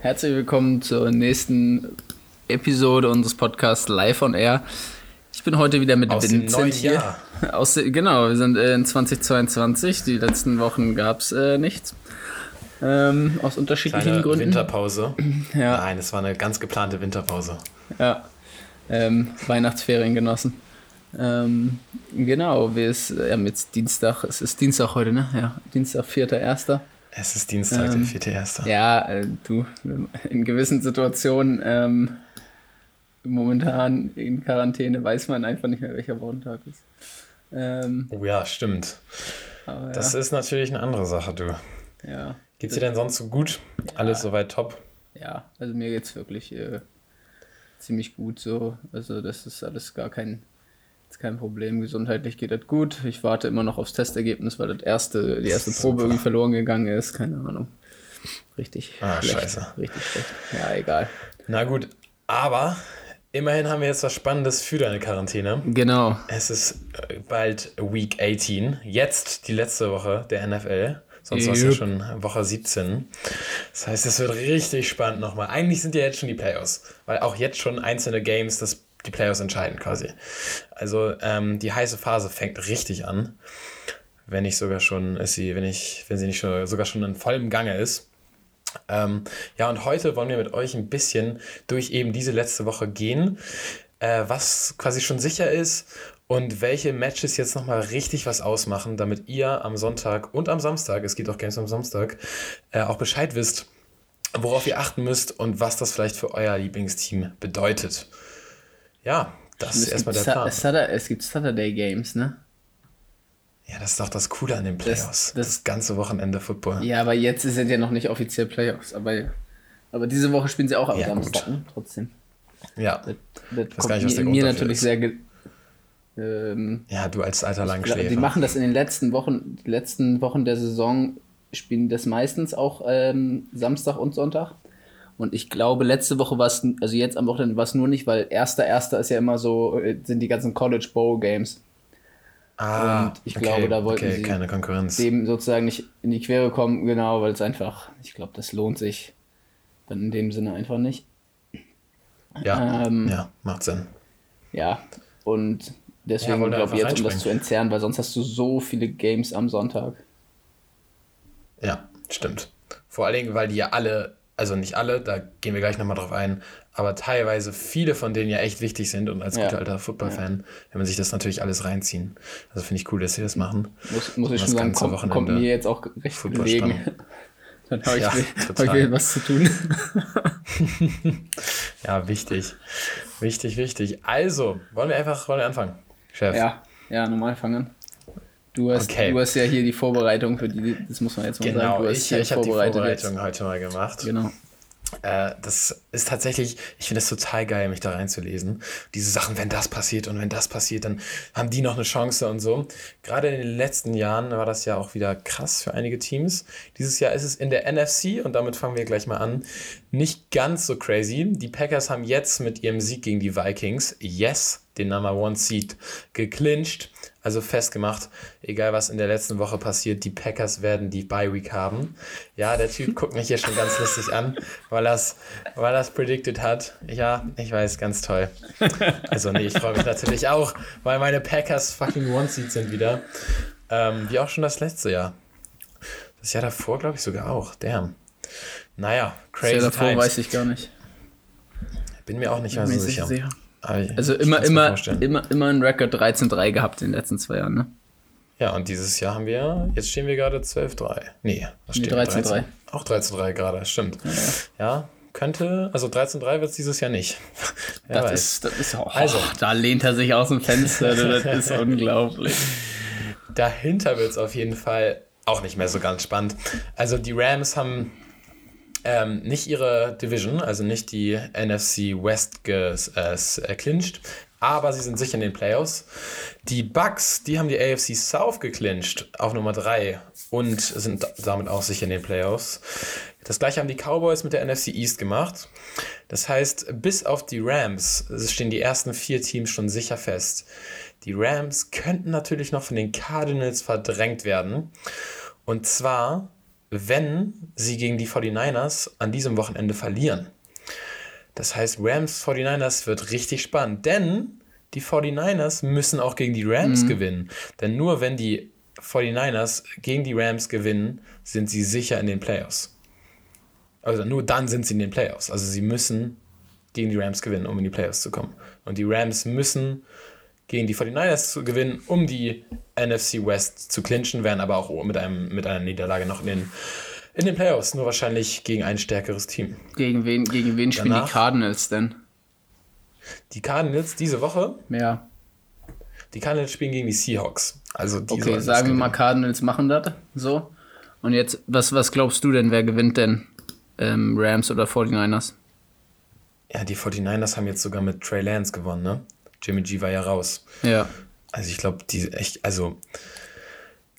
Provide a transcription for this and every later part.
Herzlich willkommen zur nächsten Episode unseres Podcasts Live on Air. Ich bin heute wieder mit Aus dem Vincent neuen hier. Jahr. Aus, der- genau, wir sind äh, in 2022. Die letzten Wochen gab es äh, nichts. Ähm, aus unterschiedlichen Kleine Gründen. Winterpause. Ja. Nein, es war eine ganz geplante Winterpause. Ja. Ähm, Weihnachtsferien genossen. Ähm, genau, wir ist, haben jetzt Dienstag, es ist Dienstag heute, ne? Ja, Dienstag, 4.1. Es ist Dienstag, Ähm, der 4.1. Ja, äh, du, in gewissen Situationen, ähm, momentan in Quarantäne, weiß man einfach nicht mehr, welcher Wochentag ist. Ähm, Oh ja, stimmt. Das ja, ist natürlich eine andere Sache, du. ja, Geht's dir denn sonst so gut? Alles soweit top? ja, also mir geht's wirklich äh, ziemlich gut so. Also das ist alles gar kein, ist kein Problem. Gesundheitlich geht das gut. Ich warte immer noch aufs Testergebnis, weil das erste, die erste Probe irgendwie verloren gegangen ist. Keine Ahnung. Richtig Ah, schlecht. scheiße. Richtig schlecht. Ja, egal. Na gut, aber immerhin haben wir jetzt was Spannendes für deine Quarantäne. Genau. Es ist äh, bald Week 18. Jetzt die letzte Woche der NFL. Sonst war es ja schon Woche 17. Das heißt, es wird richtig spannend nochmal. Eigentlich sind ja jetzt schon die Playoffs, weil auch jetzt schon einzelne Games das, die Playoffs entscheiden quasi. Also ähm, die heiße Phase fängt richtig an. Wenn nicht sogar schon ist sie, wenn ich, wenn sie nicht schon, sogar schon in vollem Gange ist. Ähm, ja, und heute wollen wir mit euch ein bisschen durch eben diese letzte Woche gehen, äh, was quasi schon sicher ist und welche Matches jetzt nochmal richtig was ausmachen, damit ihr am Sonntag und am Samstag, es gibt auch Games am Samstag, äh, auch Bescheid wisst, worauf ihr achten müsst und was das vielleicht für euer Lieblingsteam bedeutet. Ja, das ist erstmal der Plan. Saturday, es gibt Saturday Games, ne? Ja, das ist doch das Coole an den Playoffs. Das, das- ganze Wochenende Football. Ja, aber jetzt sind ja noch nicht offiziell Playoffs. Aber, aber diese Woche spielen sie auch am Ja, Samstag, ne? Trotzdem. Ja, Das, das weiß gar nicht, was der mir, natürlich ist. sehr. Ähm, ja du als alter Langschläfer. die machen das in den letzten Wochen, letzten Wochen der Saison spielen das meistens auch ähm, Samstag und Sonntag. Und ich glaube, letzte Woche war es, also jetzt am Wochenende war es nur nicht, weil erster, erster ist ja immer so, äh, sind die ganzen College Bowl Games. ah, und ich glaube, da wollten okay, sie keine Konkurrenz. dem sozusagen nicht in die Quere kommen, genau, weil es einfach, ich glaube, das lohnt sich dann in dem Sinne einfach nicht. Ja, Ähm, ja, macht Sinn. Ja, und Ja, deswegen wollte glaube ich jetzt, um das zu entzerren, weil sonst hast du so viele Games am Sonntag. Ja, stimmt. Vor allen Dingen, weil die ja alle, also nicht alle, da gehen wir gleich nochmal drauf ein, aber teilweise viele von denen ja echt wichtig sind und als Ja. guter alter Football-Fan will man sich das natürlich alles reinziehen. Also finde ich cool, dass sie das machen. Muss, muss ich Das schon sagen, ganze kommt, Wochenende kommt mir jetzt auch recht Football gelegen. spannend. Dann habe ich, Ja, wieder- hab ich total. was zu tun. Ja, wichtig. Wichtig, wichtig. Also, wollen wir einfach, wollen wir anfangen? Chef. ja, ja, normal fangen. Du hast, Okay. du hast ja hier die Vorbereitung für die, das muss man jetzt mal sagen. Genau, Du hast ich, ich habe die Vorbereitung jetzt. heute mal gemacht. Genau. Äh, das ist tatsächlich, ich finde es total geil, mich da reinzulesen. Diese Sachen, wenn das passiert und wenn das passiert, dann haben die noch eine Chance und so. Gerade in den letzten Jahren war das ja auch wieder krass für einige Teams. Dieses Jahr ist es in der NFC und damit fangen wir gleich mal an. Nicht ganz so crazy. Die Packers haben jetzt mit ihrem Sieg gegen die Vikings, yes, den Number One Seed, geclincht. Also festgemacht, egal was in der letzten Woche passiert, die Packers werden die Bye Week haben. Ja, der Typ guckt mich hier schon ganz lustig an, weil das, weil das predicted hat. Ja, ich weiß, ganz toll. Also nee, ich freue mich natürlich auch, weil meine Packers fucking One Seed sind wieder. Ähm, wie auch schon das letzte Jahr. Das Jahr davor, glaube ich, sogar auch. Damn. Naja, Das crazy Jahr davor times. weiß ich gar nicht. Bin mir auch nicht mehr so nicht sicher. Also immer, immer, immer, immer ein Record 13-3 gehabt in den letzten zwei Jahren, ne? Ja, und dieses Jahr haben wir, jetzt stehen wir gerade 12-3. Nee, Nee, steht 13-3. Auch 13-3 gerade, stimmt. Ja, könnte, also 13-3 wird es dieses Jahr nicht. Wer Das weiß. ist, das ist auch, Also. da lehnt er sich aus dem Fenster, das ist unglaublich. Dahinter wird es auf jeden Fall auch nicht mehr so ganz spannend. Also die Rams haben ähm, nicht ihre Division, also nicht die NFC West geclincht, aber sie sind sicher in den Playoffs. Die Bucks, die haben die AFC South geclincht auf Nummer 3 und sind damit auch sicher in den Playoffs. Das gleiche haben die Cowboys mit der NFC East gemacht. Das heißt, bis auf die Rams stehen die ersten vier Teams schon sicher fest. Die Rams könnten natürlich noch von den Cardinals verdrängt werden. Und zwar wenn sie gegen die 49ers an diesem Wochenende verlieren. Das heißt, Rams 49ers wird richtig spannend, denn die 49ers müssen auch gegen die Rams mhm. gewinnen. Denn nur wenn die 49ers gegen die Rams gewinnen, sind sie sicher in den Playoffs. Also nur dann sind sie in den Playoffs. Also sie müssen gegen die Rams gewinnen, um in die Playoffs zu kommen. Und die Rams müssen gegen die 49ers zu gewinnen, um die NFC West zu clinchen, werden aber auch mit, einem, mit einer Niederlage noch in den, in den Playoffs, nur wahrscheinlich gegen ein stärkeres Team. Gegen wen, gegen wen spielen die Cardinals denn? Die Cardinals diese Woche? Ja. Die Cardinals spielen gegen die Seahawks. Also die okay, sagen wir mal, Cardinals machen das so. Und jetzt, was, was glaubst du denn, wer gewinnt denn? Ähm, Rams oder 49ers? Ja, die 49ers haben jetzt sogar mit Trey Lance gewonnen, ne? Jimmy G war ja raus. Ja. Also ich glaube, die echt, also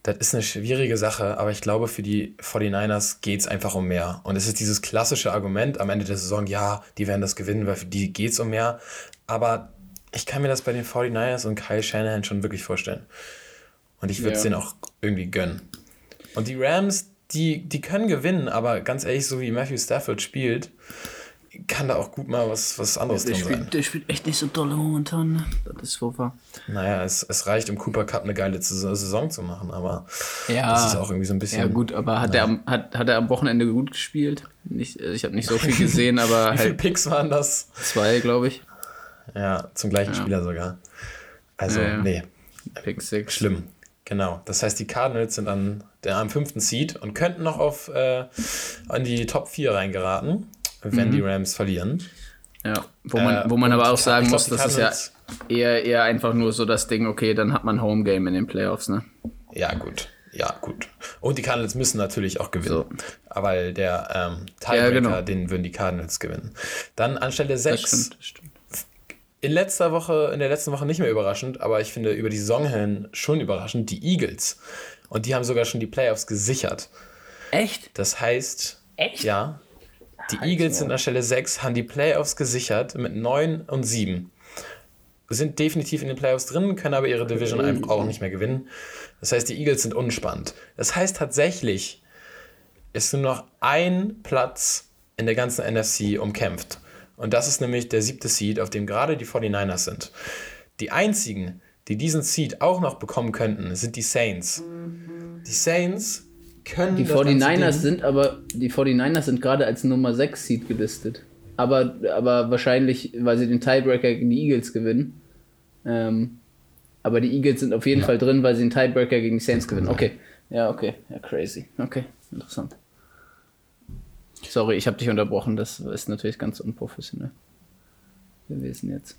das ist eine schwierige Sache, aber ich glaube, für die 49ers geht es einfach um mehr. Und es ist dieses klassische Argument am Ende der Saison, ja, die werden das gewinnen, weil für die geht es um mehr. Aber ich kann mir das bei den 49ers und Kyle Shanahan schon wirklich vorstellen. Und ich würde es ja. denen auch irgendwie gönnen. Und die Rams, die, die können gewinnen, aber ganz ehrlich, so wie Matthew Stafford spielt, kann da auch gut mal was, was anderes der drin spielt, sein. Der spielt echt nicht so doll momentan. Ne? Das ist so wahr. Naja, es, es reicht, um Cooper Cup eine geile Saison zu machen, aber ja, das ist auch irgendwie so ein bisschen. Ja, gut, aber hat, er, hat, hat er am Wochenende gut gespielt? Nicht, ich habe nicht so viel gesehen, aber. Wie halt viele Picks waren das? Zwei, glaube ich. Ja, zum gleichen ja. Spieler sogar. Also, ja, nee. Pick 6. Schlimm. Genau. Das heißt, die Cardinals sind an der, am fünften Seed und könnten noch auf äh, an die Top 4 reingeraten wenn mhm. die Rams verlieren. Ja, wo man, äh, wo man aber auch sagen glaub, muss, das ist ja eher, eher einfach nur so das Ding, okay, dann hat man Home Game in den Playoffs, ne? Ja, gut. Ja, gut. Und die Cardinals müssen natürlich auch gewinnen. So. Aber der ähm, Tiebreaker, ja, genau. den würden die Cardinals gewinnen. Dann anstelle 6. Das stimmt, das stimmt. In letzter Woche, in der letzten Woche nicht mehr überraschend, aber ich finde über die Saison hin schon überraschend, die Eagles. Und die haben sogar schon die Playoffs gesichert. Echt? Das heißt, Echt? Ja, die halt Eagles sind an Stelle 6, haben die Playoffs gesichert mit 9 und 7. Sind definitiv in den Playoffs drin, können aber ihre Division einfach auch nicht mehr gewinnen. Das heißt, die Eagles sind unspannend. Das heißt tatsächlich, ist nur noch ein Platz in der ganzen NFC umkämpft. Und das ist nämlich der siebte Seed, auf dem gerade die 49ers sind. Die einzigen, die diesen Seed auch noch bekommen könnten, sind die Saints. Mhm. Die Saints können. Die 49ers sind aber, die 49ers sind gerade als Nummer 6 Seed gelistet. Aber, aber wahrscheinlich, weil sie den Tiebreaker gegen die Eagles gewinnen. Ähm, aber die Eagles sind auf jeden ja. Fall drin, weil sie den Tiebreaker gegen die Saints gewinnen. Okay. Ja, okay. Ja, crazy. Okay, interessant. Sorry, ich habe dich unterbrochen. Das ist natürlich ganz unprofessionell gewesen jetzt.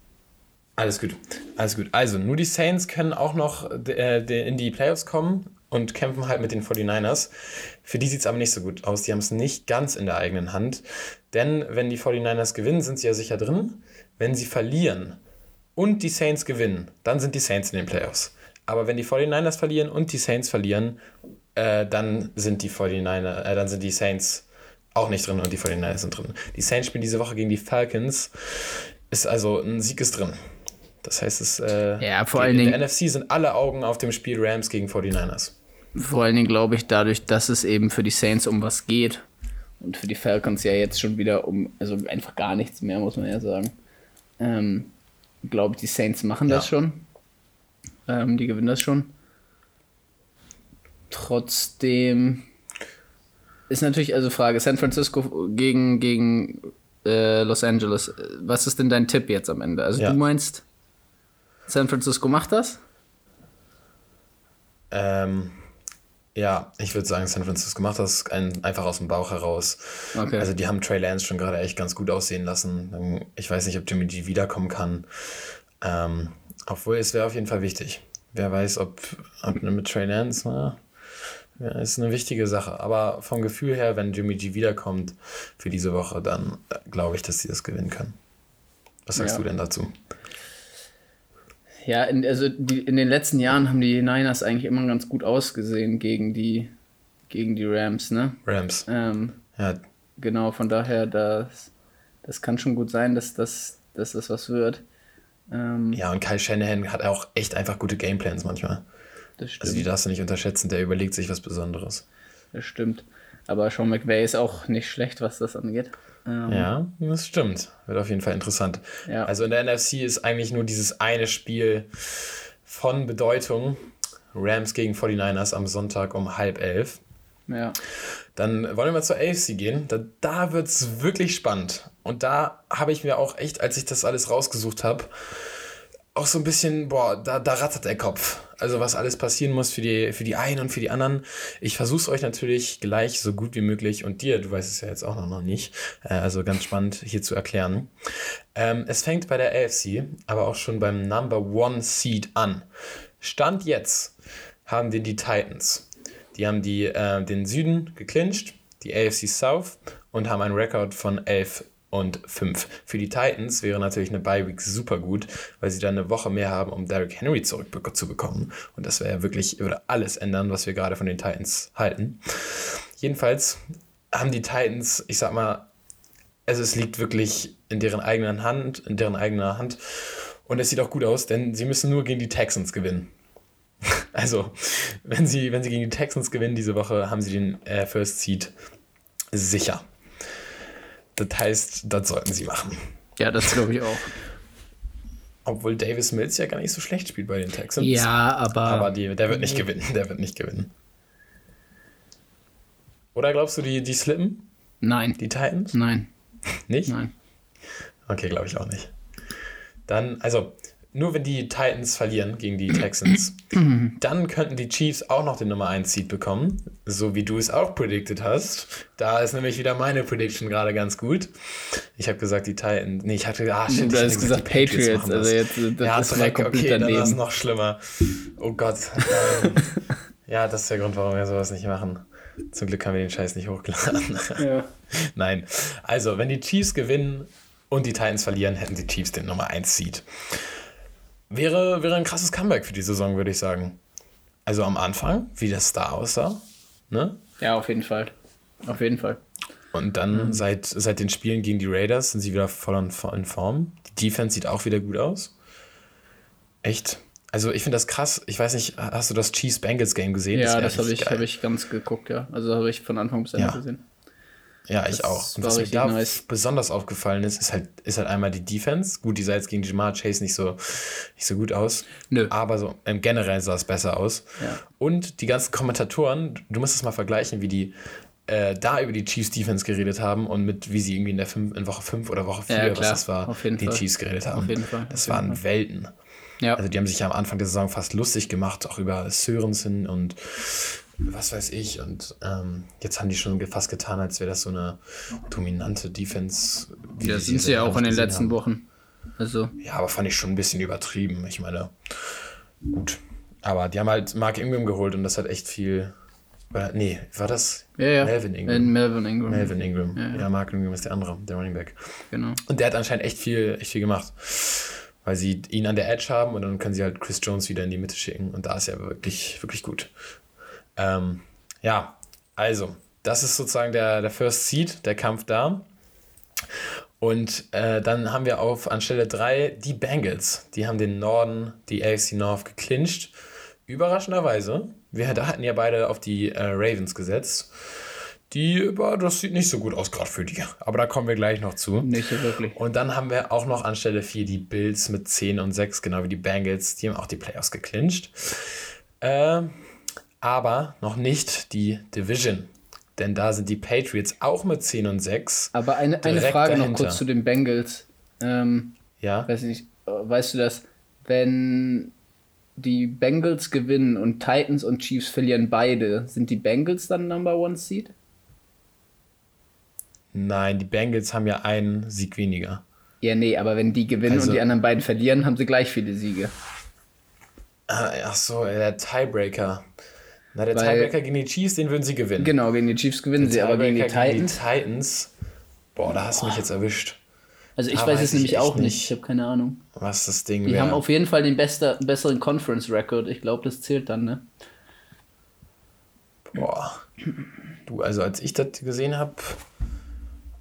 Alles gut, alles gut. Also, nur die Saints können auch noch äh, in die Playoffs kommen und kämpfen halt mit den 49ers. Für die sieht es aber nicht so gut aus. Die haben es nicht ganz in der eigenen Hand. Denn wenn die 49ers gewinnen, sind sie ja sicher drin. Wenn sie verlieren und die Saints gewinnen, dann sind die Saints in den Playoffs. Aber wenn die 49ers verlieren und die Saints verlieren, äh, dann sind die 49 äh, dann sind die Saints auch nicht drin und die 49ers sind drin. Die Saints spielen diese Woche gegen die Falcons. Ist also ein Sieg ist drin. Das heißt, es äh, ja, vor allen in der NFC sind alle Augen auf dem Spiel Rams gegen 49ers. Vor allen Dingen glaube ich dadurch, dass es eben für die Saints um was geht und für die Falcons ja jetzt schon wieder um, also einfach gar nichts mehr, muss man ja sagen. Ähm, glaube ich, die Saints machen ja. das schon. Ähm, die gewinnen das schon. Trotzdem ist natürlich also Frage, San Francisco gegen, gegen äh, Los Angeles. Was ist denn dein Tipp jetzt am Ende? Also ja. du meinst, San Francisco macht das? Ähm, ja, ich würde sagen, San Francisco macht das ein, einfach aus dem Bauch heraus. Okay. Also die haben Trey Lance schon gerade echt ganz gut aussehen lassen. Ich weiß nicht, ob Jimmy G wiederkommen kann. Ähm, obwohl es wäre auf jeden Fall wichtig. Wer weiß, ob, ob mit Trey Lance, na, ist eine wichtige Sache. Aber vom Gefühl her, wenn Jimmy G wiederkommt für diese Woche, dann äh, glaube ich, dass sie das gewinnen können. Was sagst ja. du denn dazu? Ja, in, also die, in den letzten Jahren haben die Niners eigentlich immer ganz gut ausgesehen gegen die, gegen die Rams, ne? Rams. Ähm, ja. Genau, von daher, das, das kann schon gut sein, dass, dass, dass das was wird. Ähm, ja, und Kyle Shanahan hat auch echt einfach gute Gameplans manchmal. Das stimmt. Also die darfst du nicht unterschätzen, der überlegt sich was Besonderes. Das stimmt. Aber Sean McVay ist auch nicht schlecht, was das angeht. Ähm, ja, das stimmt. Wird auf jeden Fall interessant. Ja. Also in der NFC ist eigentlich nur dieses eine Spiel von Bedeutung. Rams gegen 49ers am Sonntag um halb elf. Ja. Dann wollen wir mal zur AFC gehen. Da, da wird es wirklich spannend. Und da habe ich mir auch echt, als ich das alles rausgesucht habe, auch so ein bisschen, boah, da, da rattert der Kopf. Also was alles passieren muss für die, für die einen und für die anderen. Ich versuche es euch natürlich gleich so gut wie möglich und dir, du weißt es ja jetzt auch noch nicht, äh, also ganz spannend hier zu erklären. Ähm, es fängt bei der AFC, aber auch schon beim Number One Seed an. Stand jetzt haben wir die Titans. Die haben die, äh, den Süden geclincht, die AFC South und haben einen Rekord von 11 und 5. Für die Titans wäre natürlich eine Bye Week super gut, weil sie dann eine Woche mehr haben, um Derrick Henry zurückzubekommen. Und das wäre ja wirklich, würde alles ändern, was wir gerade von den Titans halten. Jedenfalls haben die Titans, ich sag mal, also es liegt wirklich in deren eigenen Hand, in deren eigener Hand. Und es sieht auch gut aus, denn sie müssen nur gegen die Texans gewinnen. Also, wenn sie, wenn sie gegen die Texans gewinnen diese Woche, haben sie den äh, First Seed sicher. Das heißt, das sollten sie machen. Ja, das glaube ich auch. Obwohl Davis Mills ja gar nicht so schlecht spielt bei den Texans. Ja, aber. Aber die, der wird nicht gewinnen. Der wird nicht gewinnen. Oder glaubst du, die, die slippen? Nein. Die Titans? Nein. Nicht? Nein. Okay, glaube ich auch nicht. Dann, also, nur wenn die Titans verlieren gegen die Texans, dann könnten die Chiefs auch noch den Nummer 1 Seed bekommen, so wie du es auch predicted hast. Da ist nämlich wieder meine Prediction gerade ganz gut. Ich habe gesagt, die Titans, nee, ich hatte, ah, shit, du hast gesagt, Patriots, Patriots also jetzt, das ja, ist Dreck, okay, daneben. dann ist noch schlimmer. Oh Gott. ja, das ist der Grund, warum wir sowas nicht machen. Zum Glück haben wir den Scheiß nicht hochgeladen. Ja. Nein. Also, wenn die Chiefs gewinnen und die Titans verlieren, hätten die Chiefs den Nummer 1 Seed. Wäre, wäre ein krasses Comeback für die Saison, würde ich sagen. Also am Anfang, wie das da aussah. Ne? Ja, auf jeden Fall. Auf jeden Fall. Und dann mhm. seit, seit den Spielen gegen die Raiders sind sie wieder voll in Form. Die Defense sieht auch wieder gut aus. Echt. Also ich finde das krass. Ich weiß nicht, hast du das Chiefs Bengals Game gesehen? Ja, das, das habe ich, hab ich ganz geguckt, ja. Also habe ich von Anfang bis Ende ja. gesehen. Ja, ich das auch. Und was mir da nice. besonders aufgefallen ist, ist halt, ist halt einmal die Defense. Gut, die sah jetzt gegen Jamar Chase nicht so, nicht so gut aus. Nö. Aber so im Generell sah es besser aus. Ja. Und die ganzen Kommentatoren, du musst es mal vergleichen, wie die äh, da über die Chiefs Defense geredet haben und mit wie sie irgendwie in der fünf, in Woche 5 oder Woche 4, ja, was das war, die Fall. Chiefs geredet haben. Auf jeden Fall. Das Auf waren Welten. Ja. Also die haben sich ja am Anfang der Saison fast lustig gemacht, auch über Sörensen und was weiß ich. Und ähm, jetzt haben die schon fast getan, als wäre das so eine dominante Defense. Ja, sind sie ja auch in den letzten haben. Wochen. Also. Ja, aber fand ich schon ein bisschen übertrieben. Ich meine, gut. Aber die haben halt Mark Ingram geholt und das hat echt viel. Oder, nee, war das? Ja, ja. Melvin Ingram. In Melvin Ingram. Melvin Ingram. Ja, ja. ja, Mark Ingram ist der andere, der Running Back. Genau. Und der hat anscheinend echt viel, echt viel gemacht. Weil sie ihn an der Edge haben und dann können sie halt Chris Jones wieder in die Mitte schicken. Und da ist er wirklich, wirklich gut. Ähm, ja, also, das ist sozusagen der, der First Seed, der Kampf da. Und äh, dann haben wir auf anstelle 3 die Bengals. Die haben den Norden, die AFC North geclincht. Überraschenderweise. Wir hatten ja beide auf die äh, Ravens gesetzt. Die, das sieht nicht so gut aus, gerade für die. Aber da kommen wir gleich noch zu. Nicht so wirklich. Und dann haben wir auch noch anstelle 4 die Bills mit 10 und 6, genau wie die Bengals. Die haben auch die Playoffs geclincht. Äh, aber noch nicht die Division. Denn da sind die Patriots auch mit 10 und 6. Aber eine, eine Frage dahinter. noch kurz zu den Bengals. Ähm, ja. Weiß nicht, weißt du das? Wenn die Bengals gewinnen und Titans und Chiefs verlieren beide, sind die Bengals dann Number One Seed? Nein, die Bengals haben ja einen Sieg weniger. Ja, nee, aber wenn die gewinnen also, und die anderen beiden verlieren, haben sie gleich viele Siege. Ah, ach so, der Tiebreaker. Na, der Tiebreaker gegen die Chiefs, den würden sie gewinnen. Genau, gegen die Chiefs gewinnen der sie, aber gegen die Titans. Gegen die Titans. Boah, da hast du mich jetzt erwischt. Also ich da weiß es nämlich auch nicht. Ich habe keine Ahnung. Was das Ding Die wär. haben auf jeden Fall den bester, besseren Conference-Record. Ich glaube, das zählt dann, ne? Boah. Du, also als ich das gesehen habe,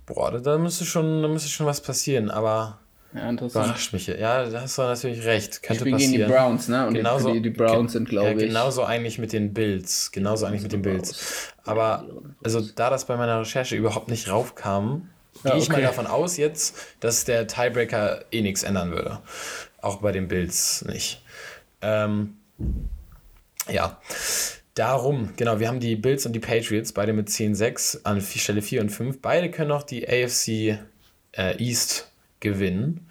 boah, da, da müsste schon, da müsste schon was passieren. Aber Ja, interessant. Überrascht mich. Ja, da hast du natürlich recht. Könnte ich passieren. gegen die Browns, ne? Und genauso, die, die Browns sind, glaube ja, ich. Genauso eigentlich mit den Bills. Genauso eigentlich mit den Bills. Aber, also, da das bei meiner Recherche überhaupt nicht raufkam, ja, gehe ich okay. mal davon aus jetzt, dass der Tiebreaker eh nichts ändern würde. Auch bei den Bills nicht. Ähm, ja. Darum, genau, wir haben die Bills und die Patriots, beide mit 10-6 an Stelle 4 und 5. Beide können noch die AFC äh, East gewinnen.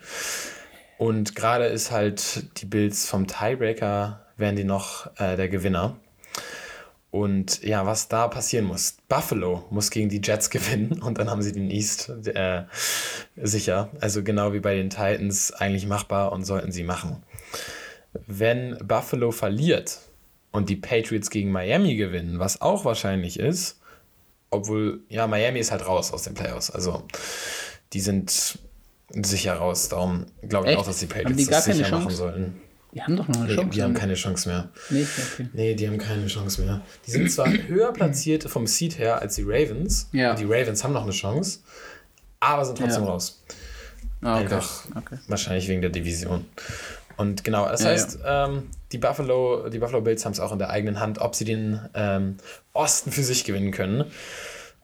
Und gerade ist halt die Bills vom Tiebreaker, werden die noch äh, der Gewinner. Und ja, was da passieren muss. Buffalo muss gegen die Jets gewinnen und dann haben sie den East äh, sicher. Also genau wie bei den Titans eigentlich machbar und sollten sie machen. Wenn Buffalo verliert, und die Patriots gegen Miami gewinnen, was auch wahrscheinlich ist, obwohl, ja, Miami ist halt raus aus den Playoffs. Also, die sind sicher raus. Darum glaube ich Echt? auch, dass die Patriots die das sicher machen sollten. Die haben doch noch eine nee, Chance. Die haben keine Chance mehr. Nee, okay. nee, die haben keine Chance mehr. Die sind zwar höher platziert vom Seed her als die Ravens. Ja. Die Ravens haben noch eine Chance, aber sind trotzdem ja. raus. Ah, okay. Einfach okay. wahrscheinlich wegen der Division. Und genau, das ja, heißt, ja. Ähm, die, Buffalo, die Buffalo Bills haben es auch in der eigenen Hand, ob sie den ähm, Osten für sich gewinnen können.